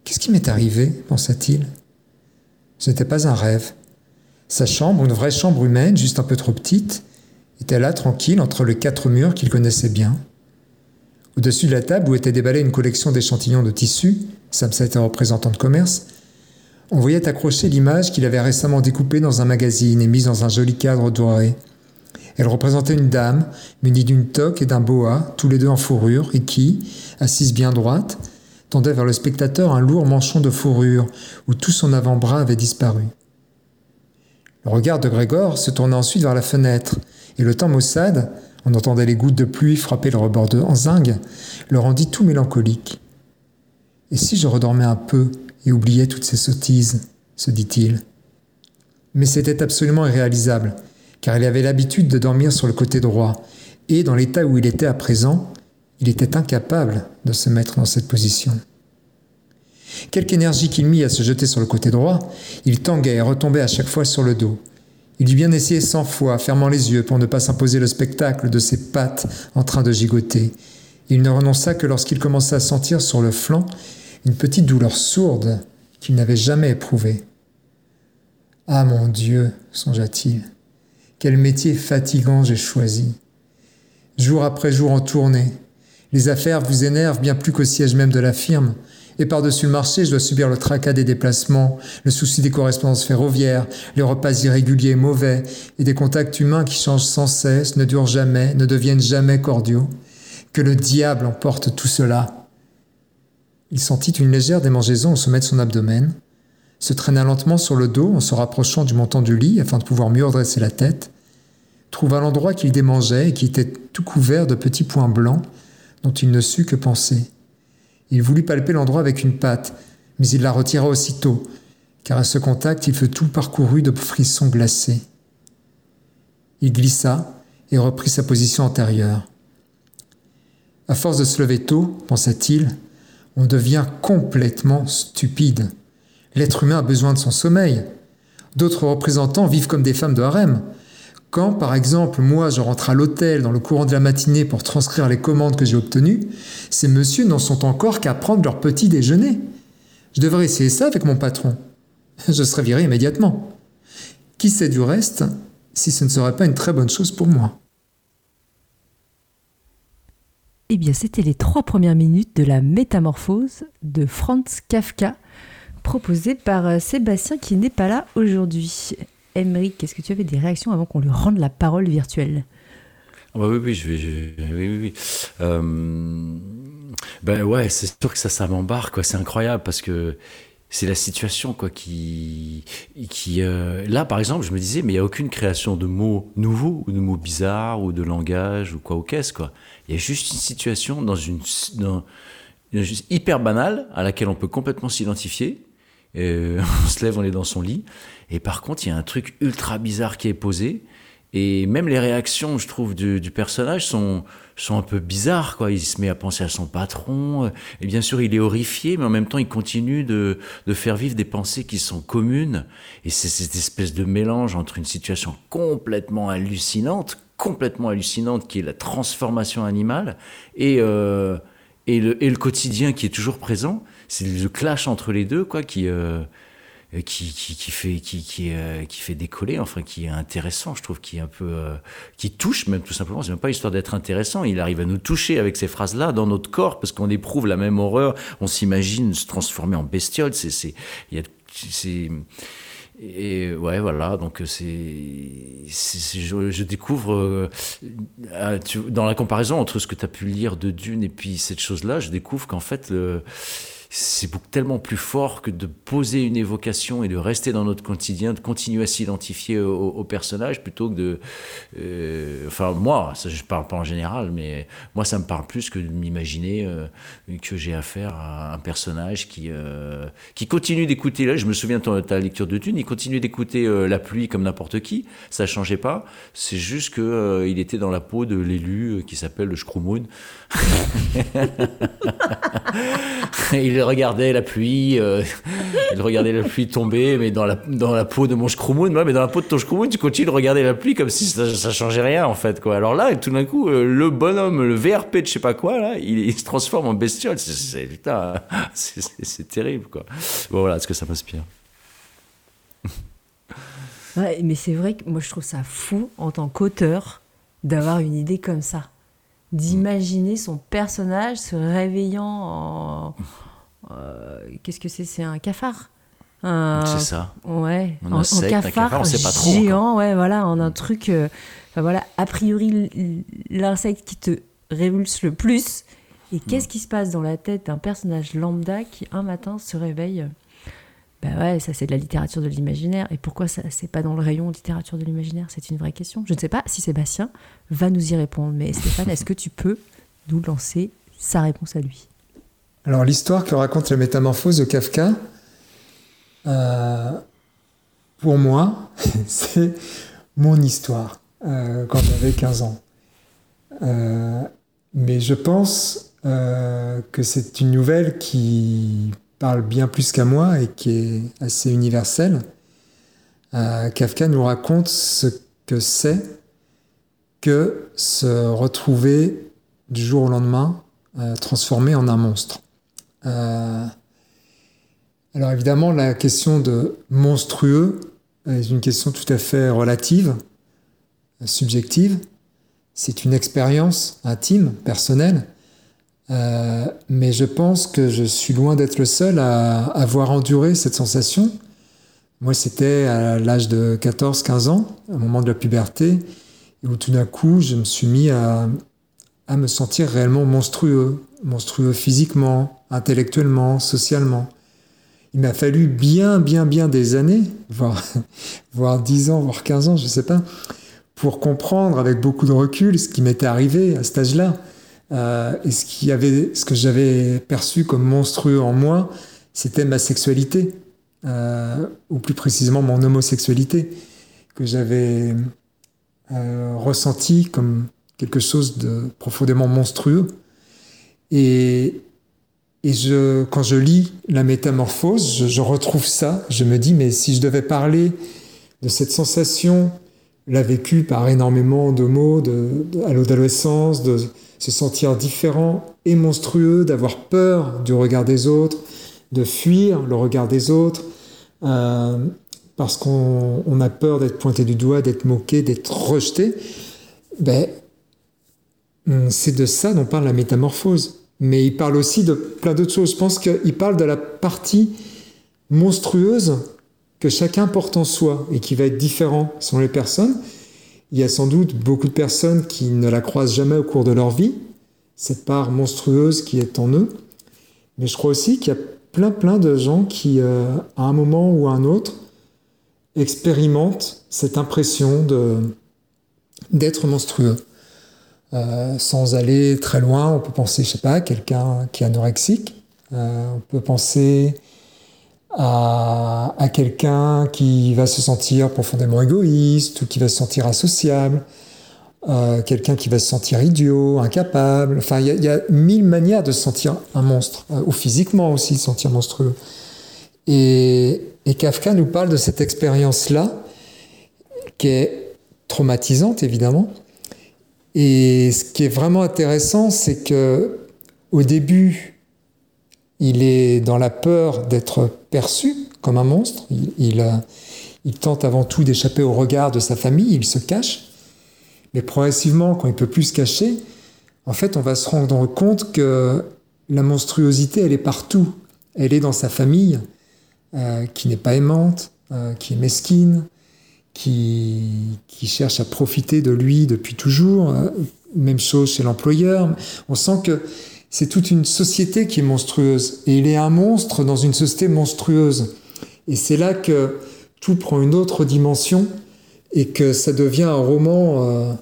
Qu'est-ce qui m'est arrivé? pensa-t-il. Ce n'était pas un rêve. Sa chambre, une vraie chambre humaine, juste un peu trop petite, était là tranquille entre les quatre murs qu'il connaissait bien. Au-dessus de la table où était déballée une collection d'échantillons de tissus, Samsa était représentant de commerce, on voyait accrocher l'image qu'il avait récemment découpée dans un magazine et mise dans un joli cadre doré. Elle représentait une dame, munie d'une toque et d'un boa, tous les deux en fourrure, et qui, assise bien droite, tendait vers le spectateur un lourd manchon de fourrure, où tout son avant-bras avait disparu. Le regard de Grégor se tourna ensuite vers la fenêtre, et le temps maussade, on entendait les gouttes de pluie frapper le rebord de zinc, le rendit tout mélancolique. Et si je redormais un peu et oubliais toutes ces sottises? se dit-il. Mais c'était absolument irréalisable car il avait l'habitude de dormir sur le côté droit, et dans l'état où il était à présent, il était incapable de se mettre dans cette position. Quelque énergie qu'il mit à se jeter sur le côté droit, il tanguait et retombait à chaque fois sur le dos. Il eut bien essayé cent fois, fermant les yeux pour ne pas s'imposer le spectacle de ses pattes en train de gigoter. Il ne renonça que lorsqu'il commença à sentir sur le flanc une petite douleur sourde qu'il n'avait jamais éprouvée. Ah mon Dieu, songea-t-il, quel métier fatigant j'ai choisi. Jour après jour en tournée. Les affaires vous énervent bien plus qu'au siège même de la firme. Et par-dessus le marché, je dois subir le tracas des déplacements, le souci des correspondances ferroviaires, les repas irréguliers mauvais, et des contacts humains qui changent sans cesse, ne durent jamais, ne deviennent jamais cordiaux. Que le diable emporte tout cela. Il sentit une légère démangeaison au sommet de son abdomen, se traîna lentement sur le dos en se rapprochant du montant du lit afin de pouvoir mieux redresser la tête, trouva l'endroit qu'il démangeait et qui était tout couvert de petits points blancs dont il ne sut que penser. Il voulut palper l'endroit avec une patte, mais il la retira aussitôt, car à ce contact il fut tout parcouru de frissons glacés. Il glissa et reprit sa position antérieure. À force de se lever tôt, pensa-t-il, on devient complètement stupide. L'être humain a besoin de son sommeil. D'autres représentants vivent comme des femmes de harem. Quand, par exemple, moi, je rentre à l'hôtel dans le courant de la matinée pour transcrire les commandes que j'ai obtenues, ces messieurs n'en sont encore qu'à prendre leur petit déjeuner. Je devrais essayer ça avec mon patron. (laughs) Je serais viré immédiatement. Qui sait du reste si ce ne serait pas une très bonne chose pour moi? Eh bien, c'était les trois premières minutes de la métamorphose de Franz Kafka, proposée par euh, Sébastien qui n'est pas là aujourd'hui. Emmerich, est-ce que tu avais des réactions avant qu'on lui rende la parole virtuelle? Ah bah oui, oui, oui, oui, oui. Euh, ben ouais, c'est sûr que ça, ça m'embarque, quoi. C'est incroyable parce que c'est la situation quoi qui qui euh, là par exemple je me disais mais il y a aucune création de mots nouveaux ou de mots bizarres ou de langage ou quoi ou qu'est-ce quoi il y a juste une situation dans une dans, hyper banale à laquelle on peut complètement s'identifier euh, (laughs) on se lève on est dans son lit et par contre il y a un truc ultra bizarre qui est posé et même les réactions, je trouve, du, personnage sont, sont un peu bizarres. Quoi. Il se met à penser à son patron. Et bien sûr, il est horrifié, mais en même temps, il continue de, de faire vivre des pensées qui sont communes. Et c'est cette espèce de mélange entre une situation complètement hallucinante, complètement hallucinante, qui est la transformation animale, et, euh, et, le, et le quotidien qui est toujours présent. C'est le clash entre les deux, quoi, qui... Euh, euh, qui, qui, qui, fait qui qui, euh, qui fait décoller enfin qui est intéressant je trouve qui est un peu euh, qui touche même tout simplement. C'est même pas histoire d'être intéressant. Il arrive à nous toucher avec ces phrases là dans notre corps parce qu'on éprouve la même horreur. On s'imagine se transformer en bestiole. C'est c'est il y a c'est et ouais, voilà, donc c'est, je, je, découvre, dans la comparaison entre ce que tu as pu lire de Dune et puis cette chose-là, je découvre qu'en fait, le, c'est tellement plus fort que de poser une évocation et de rester dans notre quotidien, de continuer à s'identifier au, personnage plutôt que de. Euh, enfin, moi, ça, je parle pas en général, mais moi, ça me parle plus que de m'imaginer euh, que j'ai affaire à un personnage qui, euh, qui continue d'écouter. Là, je me souviens de ta lecture de Thune, il continue d'écouter la pluie comme n'importe qui, ça changeait pas. C'est juste qu'il il était dans la peau de l'élu qui s'appelle le Shkrumoun. (laughs) il regardait la pluie, euh, (laughs) la pluie tomber, mais dans la, peau de mon Shkrumoun, mais dans la peau de ton Shkrumoun, tu continues de regarder la pluie comme si ça, ça changeait rien, en fait. Alors là, tout d'un coup, euh, le bonhomme, le VRP de je sais pas quoi, il, se transforme en bestiole. C'est, c'est, (laughs) terrible, quoi. Bon, voilà ce que ça m'inspire. (laughs) Ouais, mais c'est vrai que moi, je trouve ça fou, en tant qu'auteur, d'avoir une idée comme ça d'imaginer son personnage se réveillant en. Euh, qu'est-ce que c'est? C'est un cafard C'est ça. Ouais, en, cafard, sait pas trop, géant, ouais, voilà, en un truc. Euh, enfin voilà, a priori, l'insecte qui te révulse le plus. Et qu'est-ce qui se passe dans la tête d'un personnage lambda qui un matin se réveille? Ben ouais, ça c'est de la littérature de l'imaginaire. Et pourquoi ça c'est pas dans le rayon littérature de l'imaginaire? C'est une vraie question. Je ne sais pas si Sébastien va nous y répondre. Mais Stéphane, est-ce que tu peux nous lancer sa réponse à lui? Alors l'histoire que raconte la métamorphose de Kafka, euh, pour moi, (laughs) c'est mon histoire euh, quand j'avais 15 ans. Euh, mais je pense que c'est une nouvelle qui parle bien plus qu'à moi et qui est assez universel. Euh, Kafka nous raconte ce que c'est que se retrouver du jour au lendemain transformé en un monstre. Euh, alors évidemment, la question de monstrueux est une question tout à fait relative, subjective. C'est une expérience intime, personnelle, euh, mais je pense que je suis loin d'être le seul à avoir enduré cette sensation. Moi, c'était à l'âge de 14-15 ans, au moment de la puberté, où tout d'un coup, je me suis mis à, à me sentir réellement monstrueux, monstrueux physiquement, intellectuellement, socialement. Il m'a fallu bien, bien, bien des années, voire, (laughs) voire 10 ans, voire 15 ans, je ne sais pas, pour comprendre avec beaucoup de recul ce qui m'était arrivé à cet âge-là. Euh, et ce, qui avait, ce que j'avais perçu comme monstrueux en moi, c'était ma sexualité, euh, ou plus précisément mon homosexualité, que j'avais euh, ressenti comme quelque chose de profondément monstrueux. Et, et quand je lis la métamorphose, je, retrouve ça. Je me dis, mais si je devais parler de cette sensation, la vécue par énormément de mots de, à l'adolescence, de, se sentir différent et monstrueux, d'avoir peur du regard des autres, de fuir le regard des autres, euh, parce qu'on a peur d'être pointé du doigt, d'être moqué, d'être rejeté, ben, c'est de ça dont parle la métamorphose. Mais il parle aussi de plein d'autres choses. Je pense qu'il parle de la partie monstrueuse que chacun porte en soi et qui va être différent selon les personnes. Il y a sans doute beaucoup de personnes qui ne la croisent jamais au cours de leur vie, cette part monstrueuse qui est en eux. Mais je crois aussi qu'il y a plein plein de gens qui, euh, à un moment ou à un autre, expérimentent cette impression d'être monstrueux. Euh, sans aller très loin, on peut penser, je sais pas, quelqu'un qui est anorexique. Euh, on peut penser à, quelqu'un qui va se sentir profondément égoïste ou qui va se sentir associable. Euh, quelqu'un qui va se sentir idiot, incapable. Enfin, il y, a mille manières de se sentir un monstre, ou physiquement aussi se sentir monstrueux. Et Kafka nous parle de cette expérience-là, qui est traumatisante évidemment. Et ce qui est vraiment intéressant, c'est que au début, il est dans la peur d'être perçu comme un monstre. Il, tente avant tout d'échapper au regard de sa famille, il se cache. Mais progressivement, quand il peut plus se cacher, en fait, on va se rendre compte que la monstruosité, elle est partout. Elle est dans sa famille, euh, qui n'est pas aimante, euh, qui est mesquine, qui, cherche à profiter de lui depuis toujours. Euh, même chose chez l'employeur. On sent que c'est toute une société qui est monstrueuse. Et il est un monstre dans une société monstrueuse. Et c'est là que tout prend une autre dimension et que ça devient un roman euh,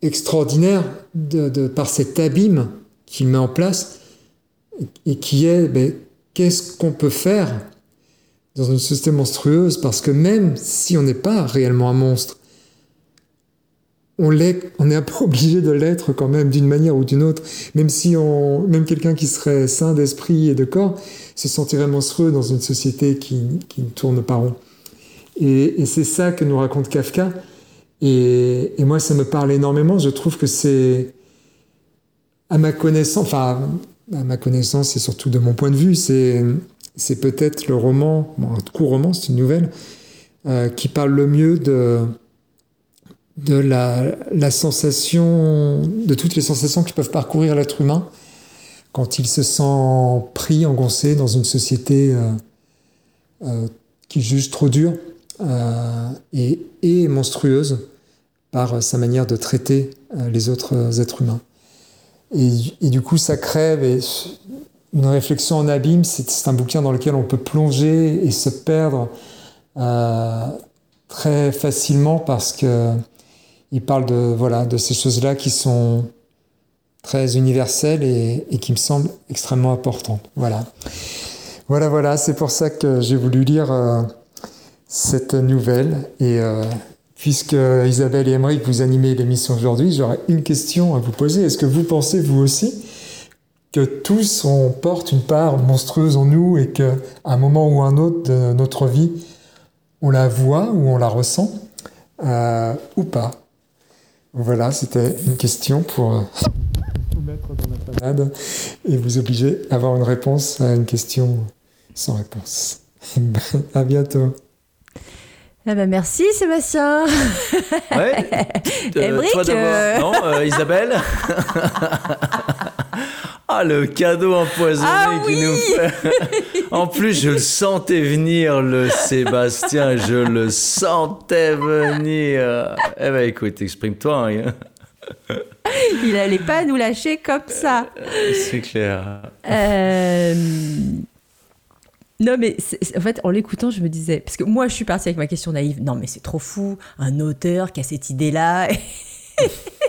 extraordinaire de, par cet abîme qu'il met en place et qui est ben, qu'est-ce qu'on peut faire dans une société monstrueuse parce que même si on n'est pas réellement un monstre, on, est, un peu (laughs) obligé de l'être quand même d'une manière ou d'une autre, même si on, même quelqu'un qui serait sain d'esprit et de corps se sentirait monstrueux dans une société qui, qui ne tourne pas rond. Et, et c'est ça que nous raconte Kafka. Et, et, moi, ça me parle énormément. Je trouve que c'est, à ma connaissance, enfin, à ma connaissance et surtout de mon point de vue, c'est, c'est peut-être le roman, un court roman, c'est une nouvelle, euh, qui parle le mieux de, la, sensation, de toutes les sensations qui peuvent parcourir l'être humain quand il se sent pris, engoncé dans une société euh, euh, qui juge trop dure et, et, monstrueuse par sa manière de traiter les autres êtres humains. Et, et, du coup, ça crève une réflexion en abîme. C'est un bouquin dans lequel on peut plonger et se perdre euh, très facilement parce que il parle de voilà de ces choses-là qui sont très universelles et, et, qui me semblent extrêmement importantes. Voilà, voilà, voilà. C'est pour ça que j'ai voulu lire. Euh, cette nouvelle. Et euh, puisque Isabelle et Émeric, vous animez l'émission aujourd'hui, j'aurais une question à vous poser. Est-ce que vous pensez, vous aussi, que tous, on porte une part monstrueuse en nous et qu'à un moment ou un autre de notre vie, on la voit ou on la ressent euh, ou pas Voilà, c'était une question pour euh, vous mettre dans la panade et vous obliger à avoir une réponse à une question sans réponse. (laughs) à bientôt. Ah bah merci Sébastien. Ouais. (laughs) Euh, toi euh... Non, euh, Isabelle. (laughs) ah le cadeau empoisonné ah, qui oui nous fait. (laughs) en plus, je le sentais venir, le Sébastien. Je le sentais venir. Eh ben écoute, exprime-toi. Hein. Il allait pas nous lâcher comme ça. C'est clair. Euh... Non, mais en fait, en l'écoutant, je me disais, parce que moi, je suis partie avec ma question naïve. Non, mais c'est trop fou, un auteur qui a cette idée-là. (laughs)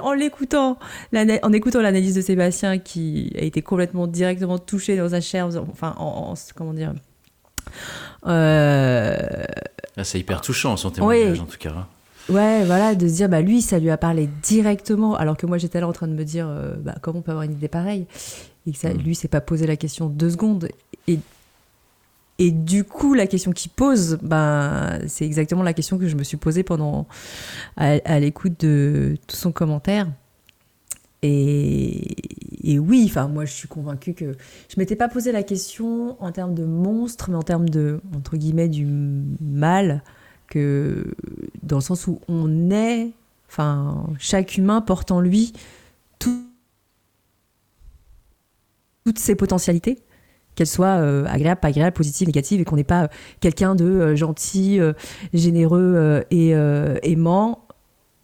En, en l'écoutant, en écoutant l'analyse de Sébastien, qui a été complètement directement touché dans sa chair, enfin, en, en comment dire. Euh... Ah, c'est hyper touchant son témoignage, oui. en tout cas. hein. Ouais, voilà, de se dire, bah lui, ça lui a parlé directement, alors que moi, j'étais là en train de me dire, euh, bah, comment on peut avoir une idée pareille? Et que ça, Mm. lui, s'est pas posé la question deux secondes. Et, et du coup, la question qu'il pose, ben, c'est exactement la question que je me suis posée pendant, à, l'écoute de tout son commentaire. Et, oui, enfin moi je suis convaincue que je m'étais pas posé la question en termes de monstre, mais en termes de entre guillemets du mal que dans le sens où on est, enfin chaque humain porte en lui toutes ses potentialités qu'elles soient euh, agréables, pas agréables, positives, négatives, et qu'on n'est pas euh, quelqu'un de euh, gentil, généreux et aimant,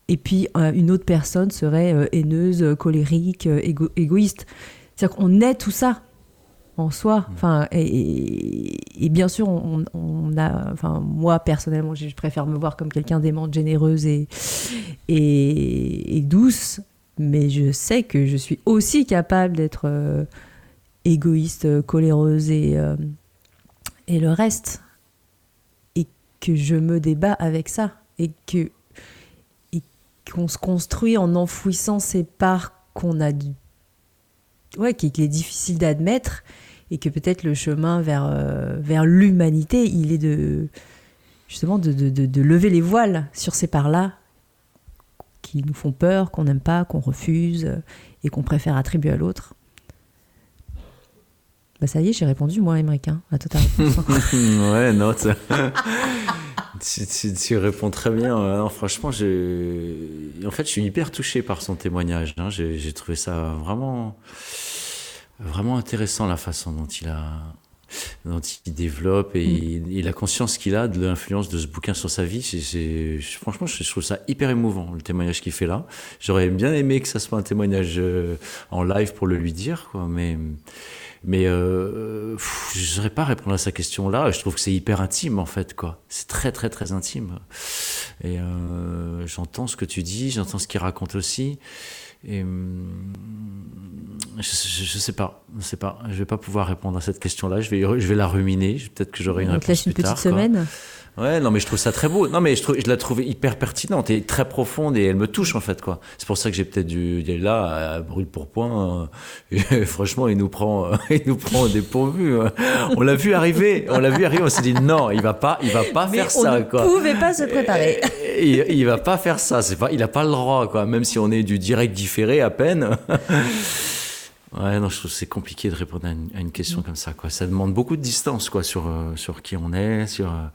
et puis une autre personne serait haineuse, colérique, égoïste. C'est-à-dire qu'on est tout ça en soi. Mmh. Enfin, et, bien sûr, on, a, enfin, moi personnellement, je préfère me voir comme quelqu'un d'aimante, généreuse et, et, douce, mais je sais que je suis aussi capable d'être égoïste, euh, coléreuse et, euh, et le reste. Et que je me débat avec ça. Et que et qu'on se construit en enfouissant ces parts qu'on a dû ouais, qu'il est difficile d'admettre et que peut-être le chemin vers, euh, vers l'humanité, il est de justement de, de, de, lever les voiles sur ces parts-là qui nous font peur, qu'on n'aime pas, qu'on refuse et qu'on préfère attribuer à l'autre. Bah ça y est, j'ai répondu, moi, américain, à toute (laughs) ouais, non, tu, tu, réponds très bien. Non, franchement, en fait, je suis hyper touché par son témoignage. Hein. J'ai trouvé ça vraiment, vraiment intéressant la façon dont il a, dont il développe et, mm. la conscience qu'il a de l'influence de ce bouquin sur sa vie. c'est franchement, je trouve ça hyper émouvant, le témoignage qu'il fait là. J'aurais bien aimé que ça soit un témoignage euh, en live pour le lui dire, quoi, mais mais euh, je ne saurais pas répondre à sa question-là. Je trouve que c'est hyper intime, en fait, quoi. C'est très, très, très intime. Et euh, j'entends ce que tu dis, j'entends ce qu'il raconte aussi. Et hum, je, je, sais pas, je sais pas. Je vais pas pouvoir répondre à cette question-là. Je vais, je vais la ruminer. Peut-être que j'aurai une réponse laisse une petite semaine. Ouais, non, mais je trouve ça très beau. Non, mais je, trouve, je la trouve hyper pertinente et très profonde et elle me touche en fait, quoi. C'est pour ça que j'ai peut-être dû aller là, à brûle pour point. (laughs) Et franchement, il nous prend, (laughs) il nous prend des pourvus. Hein. On l'a vu arriver, on l'a vu arriver, on s'est dit non, il va pas, il va pas faire ça, quoi. On ne pouvait pas se préparer. (laughs) il, il va pas faire ça, c'est pas, il a pas le droit, quoi. Même si on est du direct différé à peine. Ouais, non, je trouve c'est compliqué de répondre à une, question mm. comme ça, quoi. Ça demande beaucoup de distance, quoi, sur, euh, sur qui on est, sur, euh,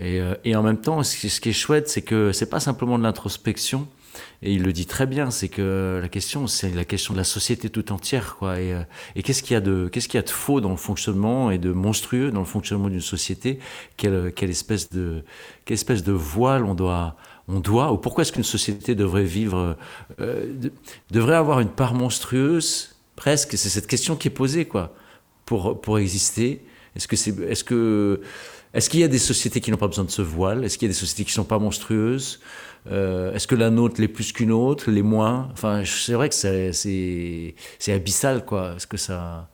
et, euh, et, en même temps, ce qui est chouette, c'est que c'est pas simplement de l'introspection. Et il le dit très bien, c'est que la question, c'est la question de la société tout entière, quoi. Et, et qu'est-ce qu'il y a de, qu'est-ce qu'il y a de faux dans le fonctionnement et de monstrueux dans le fonctionnement d'une société? Quelle, quelle espèce de, quelle espèce de voile on doit, on doit, ou pourquoi est-ce qu'une société devrait vivre, devrait avoir une part monstrueuse? Presque, c'est cette question qui est posée, quoi, pour, pour exister. Est-ce que c'est, est-ce que, est-ce qu'il y a des sociétés qui n'ont pas besoin de ce voile? Est-ce qu'il y a des sociétés qui ne sont pas monstrueuses? Euh, Est-ce que la nôtre l'est plus qu'une autre, les moins? Enfin, c'est vrai que c'est, abyssal, quoi. Ce que ça,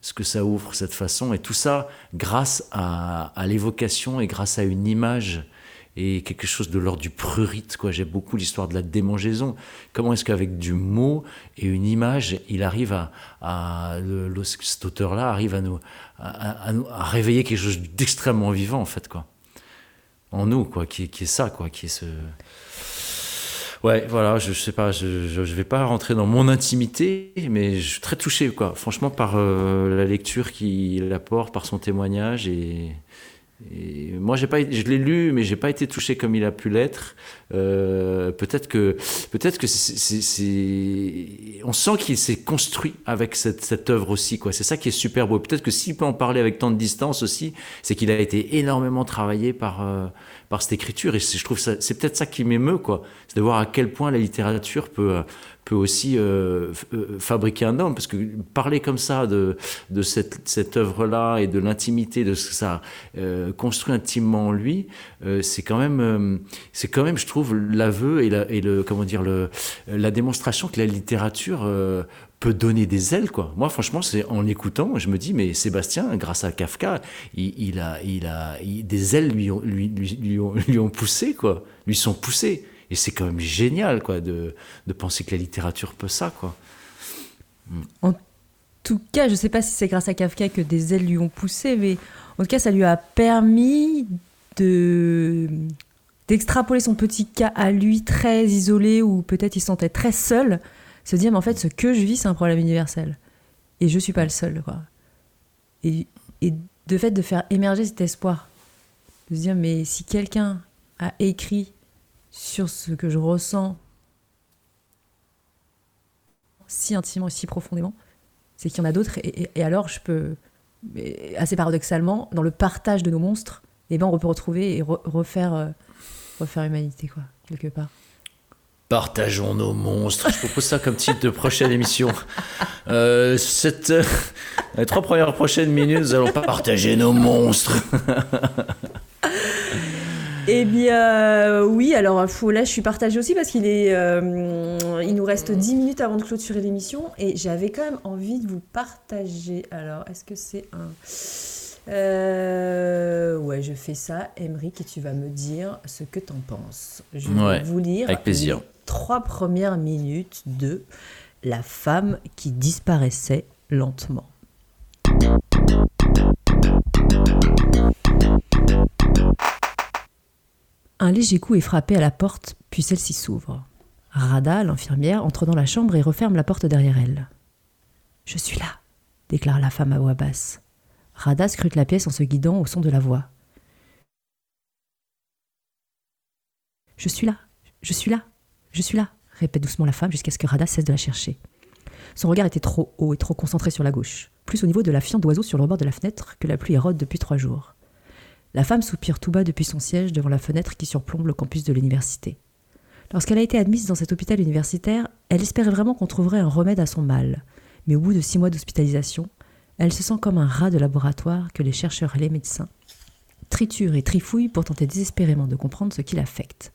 ce que ça ouvre cette façon. Et tout ça grâce à l'évocation et grâce à une image et quelque chose de l'ordre du prurite. Quoi. J'aime beaucoup l'histoire de la démangeaison. Comment est-ce qu'avec du mot et une image, il arrive à, à le, cet auteur-là arrive à nous, à, réveiller quelque chose d'extrêmement vivant en fait, quoi. En nous, quoi, qui, est ça, quoi, qui est ce. Ouais, voilà, je, je sais pas, je, je, vais pas rentrer dans mon intimité, mais je suis très touché, quoi, franchement, par euh, la lecture qu'il apporte, par son témoignage et, et moi, j'ai pas, je l'ai lu, mais j'ai pas été touché comme il a pu l'être. Euh, peut-être que, peut-être que c'est, on sent qu'il s'est construit avec cette, cette œuvre aussi, quoi. C'est ça qui est super beau. Peut-être que s'il peut en parler avec tant de distance aussi, c'est qu'il a été énormément travaillé par, euh, par cette écriture. Et je trouve ça, c'est peut-être ça qui m'émeut, quoi. C'est de voir à quel point la littérature peut, peut aussi euh, euh, fabriquer un homme, parce que parler comme ça de, de cette, cette œuvre-là et de l'intimité, de ce que ça euh, construit intimement en lui, euh, c'est quand même, c'est quand même, je trouve, l'aveu et, la, et le, comment dire, le, la démonstration que la littérature peut donner des ailes quoi. Moi franchement c'est en écoutant je me dis mais Sébastien grâce à Kafka il, a il a des ailes lui ont, lui, lui, ont, lui ont poussé quoi lui sont poussées et c'est quand même génial, quoi, de, de, penser que la littérature peut ça, quoi. Mm. En tout cas, je sais pas si c'est grâce à Kafka que des ailes lui ont poussé, mais en tout cas, ça lui a permis de d'extrapoler son petit cas à lui très isolé, où peut-être il se sentait très seul, Se dire, mais en fait, ce que je vis, c'est un problème universel. Et je suis pas le seul, quoi. Et, et de fait de faire émerger cet espoir, de se dire, mais si quelqu'un a écrit sur ce que je ressens si intimement, si profondément, c'est qu'il y en a d'autres. Et, alors, je peux, assez paradoxalement, dans le partage de nos monstres, eh ben, on peut retrouver et refaire, euh, refaire humanité, quoi, quelque part. Partageons nos monstres. Je propose ça comme titre de prochaine émission. Euh, cette, euh, les trois premières prochaines minutes, nous allons partager nos monstres. Eh bien, oui, alors là, je suis partagée aussi parce qu'il est, euh, il nous reste 10 minutes avant de clôturer l'émission et j'avais quand même envie de vous partager. Alors, est-ce que c'est un. Euh, ouais, je fais ça, Emeric, et tu vas me dire ce que t'en penses. Je vais vous lire avec plaisir. les trois premières minutes de La femme qui disparaissait lentement. Un léger coup est frappé à la porte, puis celle-ci s'ouvre. Rada, l'infirmière, entre dans la chambre et referme la porte derrière elle. Je suis là, déclare la femme à voix basse. Rada scrute la pièce en se guidant au son de la voix. Je suis là, je suis là, je suis là, répète doucement la femme jusqu'à ce que Rada cesse de la chercher. Son regard était trop haut et trop concentré sur la gauche, plus au niveau de la fiente d'oiseau sur le bord de la fenêtre que la pluie érode depuis trois jours. La femme soupire tout bas depuis son siège devant la fenêtre qui surplombe le campus de l'université. Lorsqu'elle a été admise dans cet hôpital universitaire, elle espérait vraiment qu'on trouverait un remède à son mal. Mais au bout de six mois d'hospitalisation, elle se sent comme un rat de laboratoire que les chercheurs et les médecins triturent et trifouillent pour tenter désespérément de comprendre ce qui l'affecte.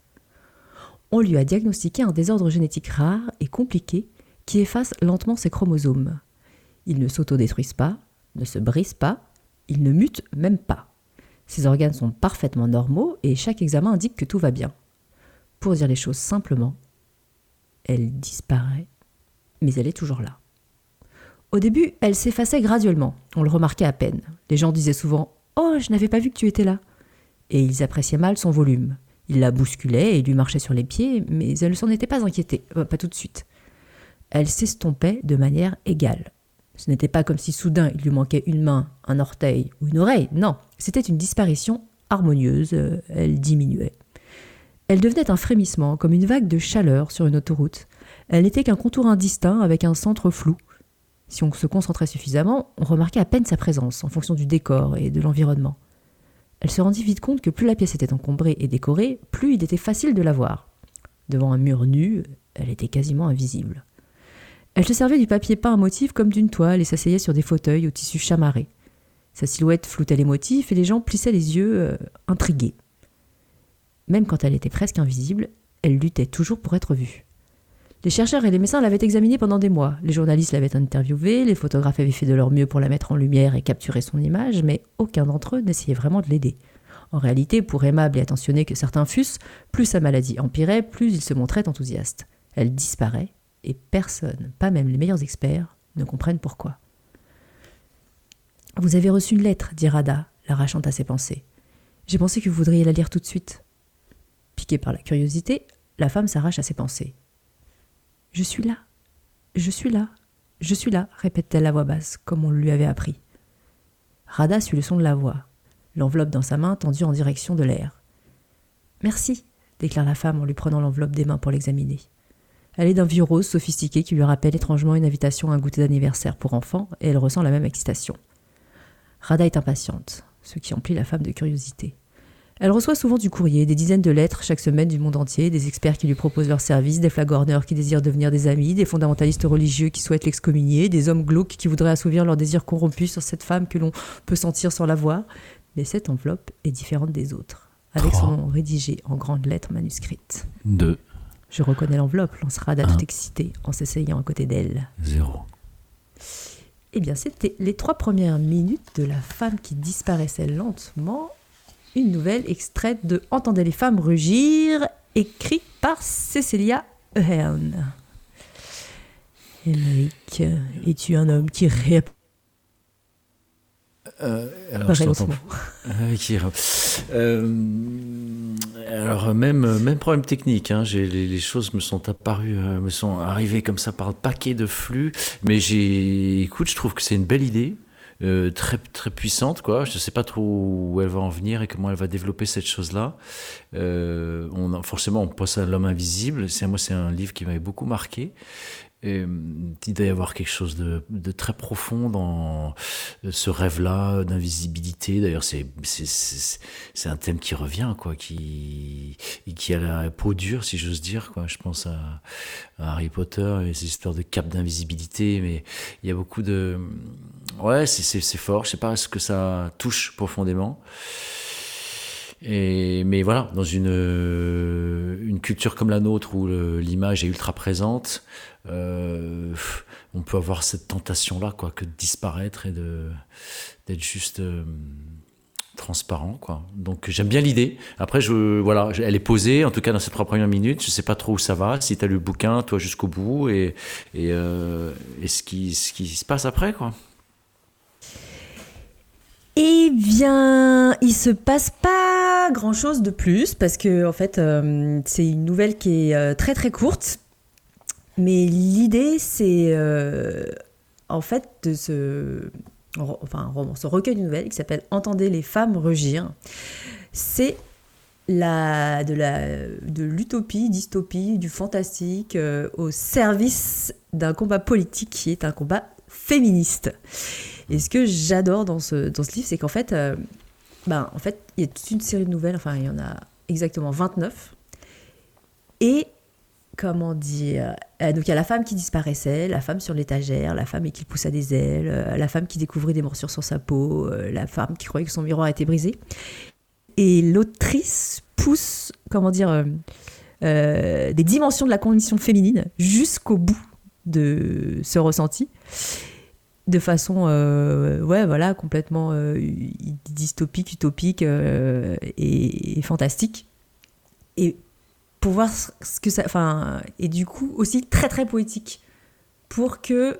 On lui a diagnostiqué un désordre génétique rare et compliqué qui efface lentement ses chromosomes. Ils ne s'autodétruisent pas, ne se brisent pas, ils ne mutent même pas. Ses organes sont parfaitement normaux et chaque examen indique que tout va bien. Pour dire les choses simplement, elle disparaît, mais elle est toujours là. Au début, elle s'effaçait graduellement, on le remarquait à peine. Les gens disaient souvent Oh, je n'avais pas vu que tu étais là. Et ils appréciaient mal son volume. Ils la bousculaient et lui marchaient sur les pieds, mais elle ne s'en était pas inquiétée, euh, pas tout de suite. Elle s'estompait de manière égale. Ce n'était pas comme si soudain il lui manquait une main, un orteil ou une oreille, non, c'était une disparition harmonieuse, euh, elle diminuait. Elle devenait un frémissement, comme une vague de chaleur sur une autoroute. Elle n'était qu'un contour indistinct avec un centre flou. Si on se concentrait suffisamment, on remarquait à peine sa présence en fonction du décor et de l'environnement. Elle se rendit vite compte que plus la pièce était encombrée et décorée, plus il était facile de la voir. Devant un mur nu, elle était quasiment invisible. Elle se servait du papier peint à motif comme d'une toile et s'asseyait sur des fauteuils au tissu chamarré. Sa silhouette floutait les motifs et les gens plissaient les yeux, euh, intrigués. Même quand elle était presque invisible, elle luttait toujours pour être vue. Les chercheurs et les médecins l'avaient examinée pendant des mois. Les journalistes l'avaient interviewée, les photographes avaient fait de leur mieux pour la mettre en lumière et capturer son image, mais aucun d'entre eux n'essayait vraiment de l'aider. En réalité, pour aimable et attentionné que certains fussent, plus sa maladie empirait, plus ils se montraient enthousiastes. Elle disparaît, et personne, pas même les meilleurs experts, ne comprennent pourquoi. Vous avez reçu une lettre, dit Rada, l'arrachant à ses pensées. J'ai pensé que vous voudriez la lire tout de suite. Piquée par la curiosité, la femme s'arrache à ses pensées. Je suis là, je suis là, je suis là, répète-t-elle à voix basse, comme on lui avait appris. Rada suit le son de la voix, l'enveloppe dans sa main tendue en direction de l'air. Merci, déclare la femme en lui prenant l'enveloppe des mains pour l'examiner. Elle est d'un vieux rose sophistiqué qui lui rappelle étrangement une invitation à un goûter d'anniversaire pour enfants, et elle ressent la même excitation. Rada est impatiente, ce qui emplit la femme de curiosité. Elle reçoit souvent du courrier, des dizaines de lettres chaque semaine du monde entier, des experts qui lui proposent leurs services, des flagorneurs qui désirent devenir des amis, des fondamentalistes religieux qui souhaitent l'excommunier, des hommes glauques qui voudraient assouvir leurs désirs corrompus sur cette femme que l'on peut sentir sans la voir. Mais cette enveloppe est différente des autres, avec son nom rédigé en grandes lettres manuscrites. Deux. Je reconnais l'enveloppe, lance Rada tout excité en s'essayant à côté d'elle. Zéro. Eh bien, c'était les trois premières minutes de la femme qui disparaissait lentement. Une nouvelle extraite de Entendez les femmes rugir, écrite par Cecilia Ahern. Émeric, es-tu un homme qui répond euh, alors, je. (laughs) Euh, Alors même même problème technique, hein, les, les, choses me sont apparues, me sont arrivées comme ça par un paquet de flux, mais j'ai, écoute, je trouve que c'est une belle idée. Euh, très très puissante quoi. Je ne sais pas trop où elle va en venir et comment elle va développer cette chose-là. Euh, on forcément on passe à l'homme invisible. C'est moi c'est un livre qui m'avait beaucoup marqué euh, il doit y avoir quelque chose de, de très profond dans ce rêve-là d'invisibilité. D'ailleurs, c'est, c'est, un thème qui revient, quoi, qui, qui a la peau dure, si j'ose dire. Quoi. Je pense à, Harry Potter et ces histoires de cap d'invisibilité, mais il y a beaucoup de... Ouais, c'est, c'est, fort. Je sais pas ce que ça touche profondément. Mais voilà, dans une, une culture comme la nôtre où l'image est ultra présente, euh, on peut avoir cette tentation-là, quoi, que de disparaître et d'être juste euh, transparent, quoi. Donc j'aime bien l'idée. Après, voilà, elle est posée, en tout cas dans ces trois premières minutes. Je sais pas trop où ça va. Si tu as lu le bouquin, toi jusqu'au bout, et euh, et ce qui ce qui se passe après, quoi. Eh bien, il se passe pas grand chose de plus parce que en fait, c'est une nouvelle qui est très très courte mais l'idée, c'est euh, en fait de ce, enfin, ce recueil de nouvelles qui s'appelle Entendez les femmes rugir. C'est de, la, de l'utopie, dystopie, du fantastique euh, au service d'un combat politique qui est un combat féministe. Et ce que j'adore dans ce, dans ce livre, c'est qu'en fait, euh, ben, en fait, il y a toute une série de nouvelles, enfin, il y en a exactement 29. Et comment dire euh, Donc il y a la femme qui disparaissait, la femme sur l'étagère, la femme qui poussa des ailes, euh, la femme qui découvrait des morsures sur sa peau, la femme qui croyait que son miroir était brisé. Et l'autrice pousse, comment dire, des dimensions de la condition féminine jusqu'au bout de ce ressenti de façon ouais voilà complètement dystopique utopique et, et, fantastique et pour voir ce que ça. Enfin, et du coup, aussi très très poétique. Pour que.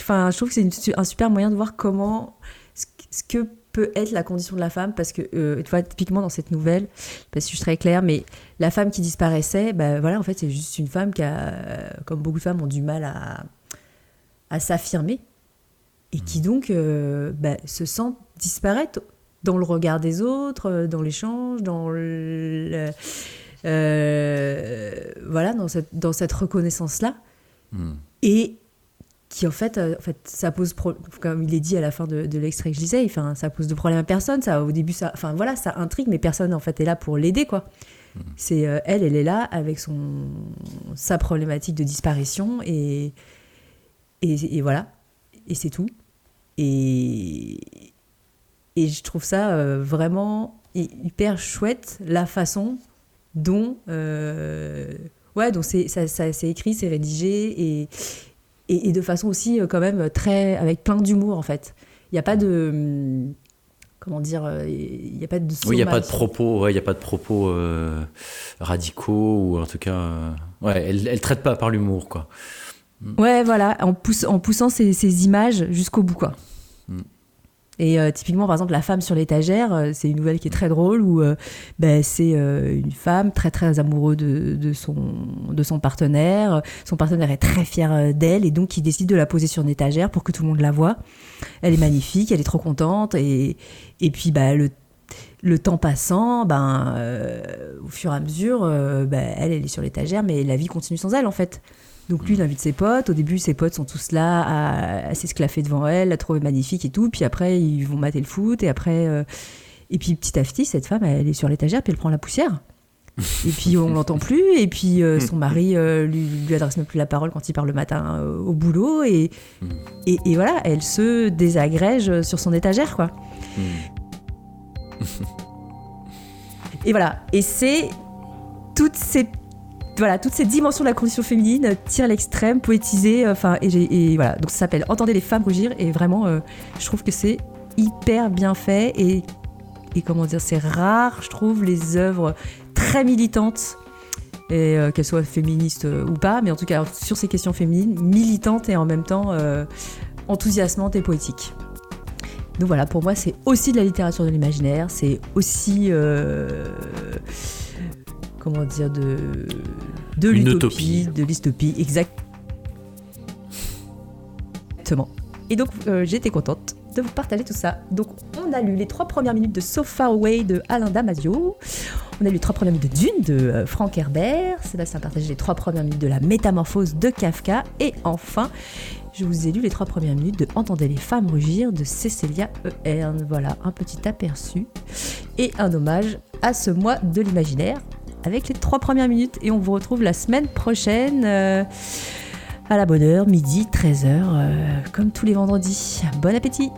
Enfin, je trouve que c'est un super moyen de voir comment. Ce que peut être la condition de la femme, parce que, euh, typiquement dans cette nouvelle, parce que je suis claire, mais la femme qui disparaissait, ben voilà, en fait, c'est juste une femme qui a, comme beaucoup de femmes, ont du mal à, à s'affirmer, et qui donc euh, bah, se sent disparaître dans le regard des autres, dans l'échange, dans le, euh, voilà, dans cette, dans cette reconnaissance-là. Hmm. Et qui en fait, euh, en fait ça pose, comme il est dit à la fin de, l'extrait que je disais, enfin, ça pose de problème à personne. Ça, au début, ça, enfin voilà, ça intrigue, mais personne en fait est là pour l'aider, quoi. Hmm. C'est euh, elle, elle est là avec son sa problématique de disparition et et, et voilà, et c'est tout. Et et je trouve ça vraiment hyper chouette la façon dont, euh, ouais, donc c'est, ça, c'est écrit, c'est rédigé et, et, de façon aussi euh, quand même très avec plein d'humour en fait. Il n'y a pas de hum, comment dire, euh, il n'y a pas de oui, il n'y a pas de propos, il y a pas de propos radicaux ou en tout cas, ouais, elle, elle traite pas par l'humour quoi. Ouais, voilà, en, pousse, en poussant ces, ces images jusqu'au bout quoi. Et euh, typiquement, par exemple, La femme sur l'étagère, euh, c'est une nouvelle qui est très drôle où euh, ben, c'est une femme très très amoureuse de, de, son, de son partenaire. Son partenaire est très fier d'elle et donc il décide de la poser sur une étagère pour que tout le monde la voit. Elle est magnifique, elle est trop contente et, et puis bah, le le temps passant, ben, au fur et à mesure, ben, elle, elle est sur l'étagère, mais la vie continue sans elle, en fait. Donc lui, il invite ses potes. Au début, ses potes sont tous là à, s'esclaffer devant elle, la trouver magnifique et tout. Puis après, ils vont mater le foot. Et après, euh, et puis petit à petit, cette femme, elle est sur l'étagère, puis elle prend la poussière. et puis on l'entend plus. Et puis euh, son mari euh, lui, lui, adresse même plus la parole quand il part le matin au boulot. Et, et, et, voilà, elle se désagrège sur son étagère, quoi. Et voilà. Et c'est toutes ces voilà, toutes ces dimensions de la condition féminine tirent l'extrême, poétisées, euh, enfin, et, voilà. Donc ça s'appelle Entendez les femmes rougir, et vraiment, euh, je trouve que c'est hyper bien fait, et, et comment dire, c'est rare, je trouve, les œuvres très militantes, et euh, qu'elles soient féministes ou pas, mais en tout cas sur ces questions féminines, militantes et en même temps enthousiasmantes et poétiques. Donc voilà, pour moi, c'est aussi de la littérature de l'imaginaire, c'est aussi comment dire, de, de l'utopie, de l'istopie, exactement. Et donc, euh, j'étais contente de vous partager tout ça. Donc, on a lu les trois premières minutes de So Far Away de Alain Damasio. On a lu les trois premières minutes de Dune de euh, Frank Herbert. Sébastien a partagé les trois premières minutes de La Métamorphose de Kafka. Et enfin, je vous ai lu les trois premières minutes de Entendez les femmes rugir de Cecilia Ehern. Voilà, un petit aperçu et un hommage à ce mois de l'imaginaire avec les trois premières minutes. Et on vous retrouve la semaine prochaine. Euh, à la bonne heure, midi, 13h, euh, comme tous les vendredis. Bon appétit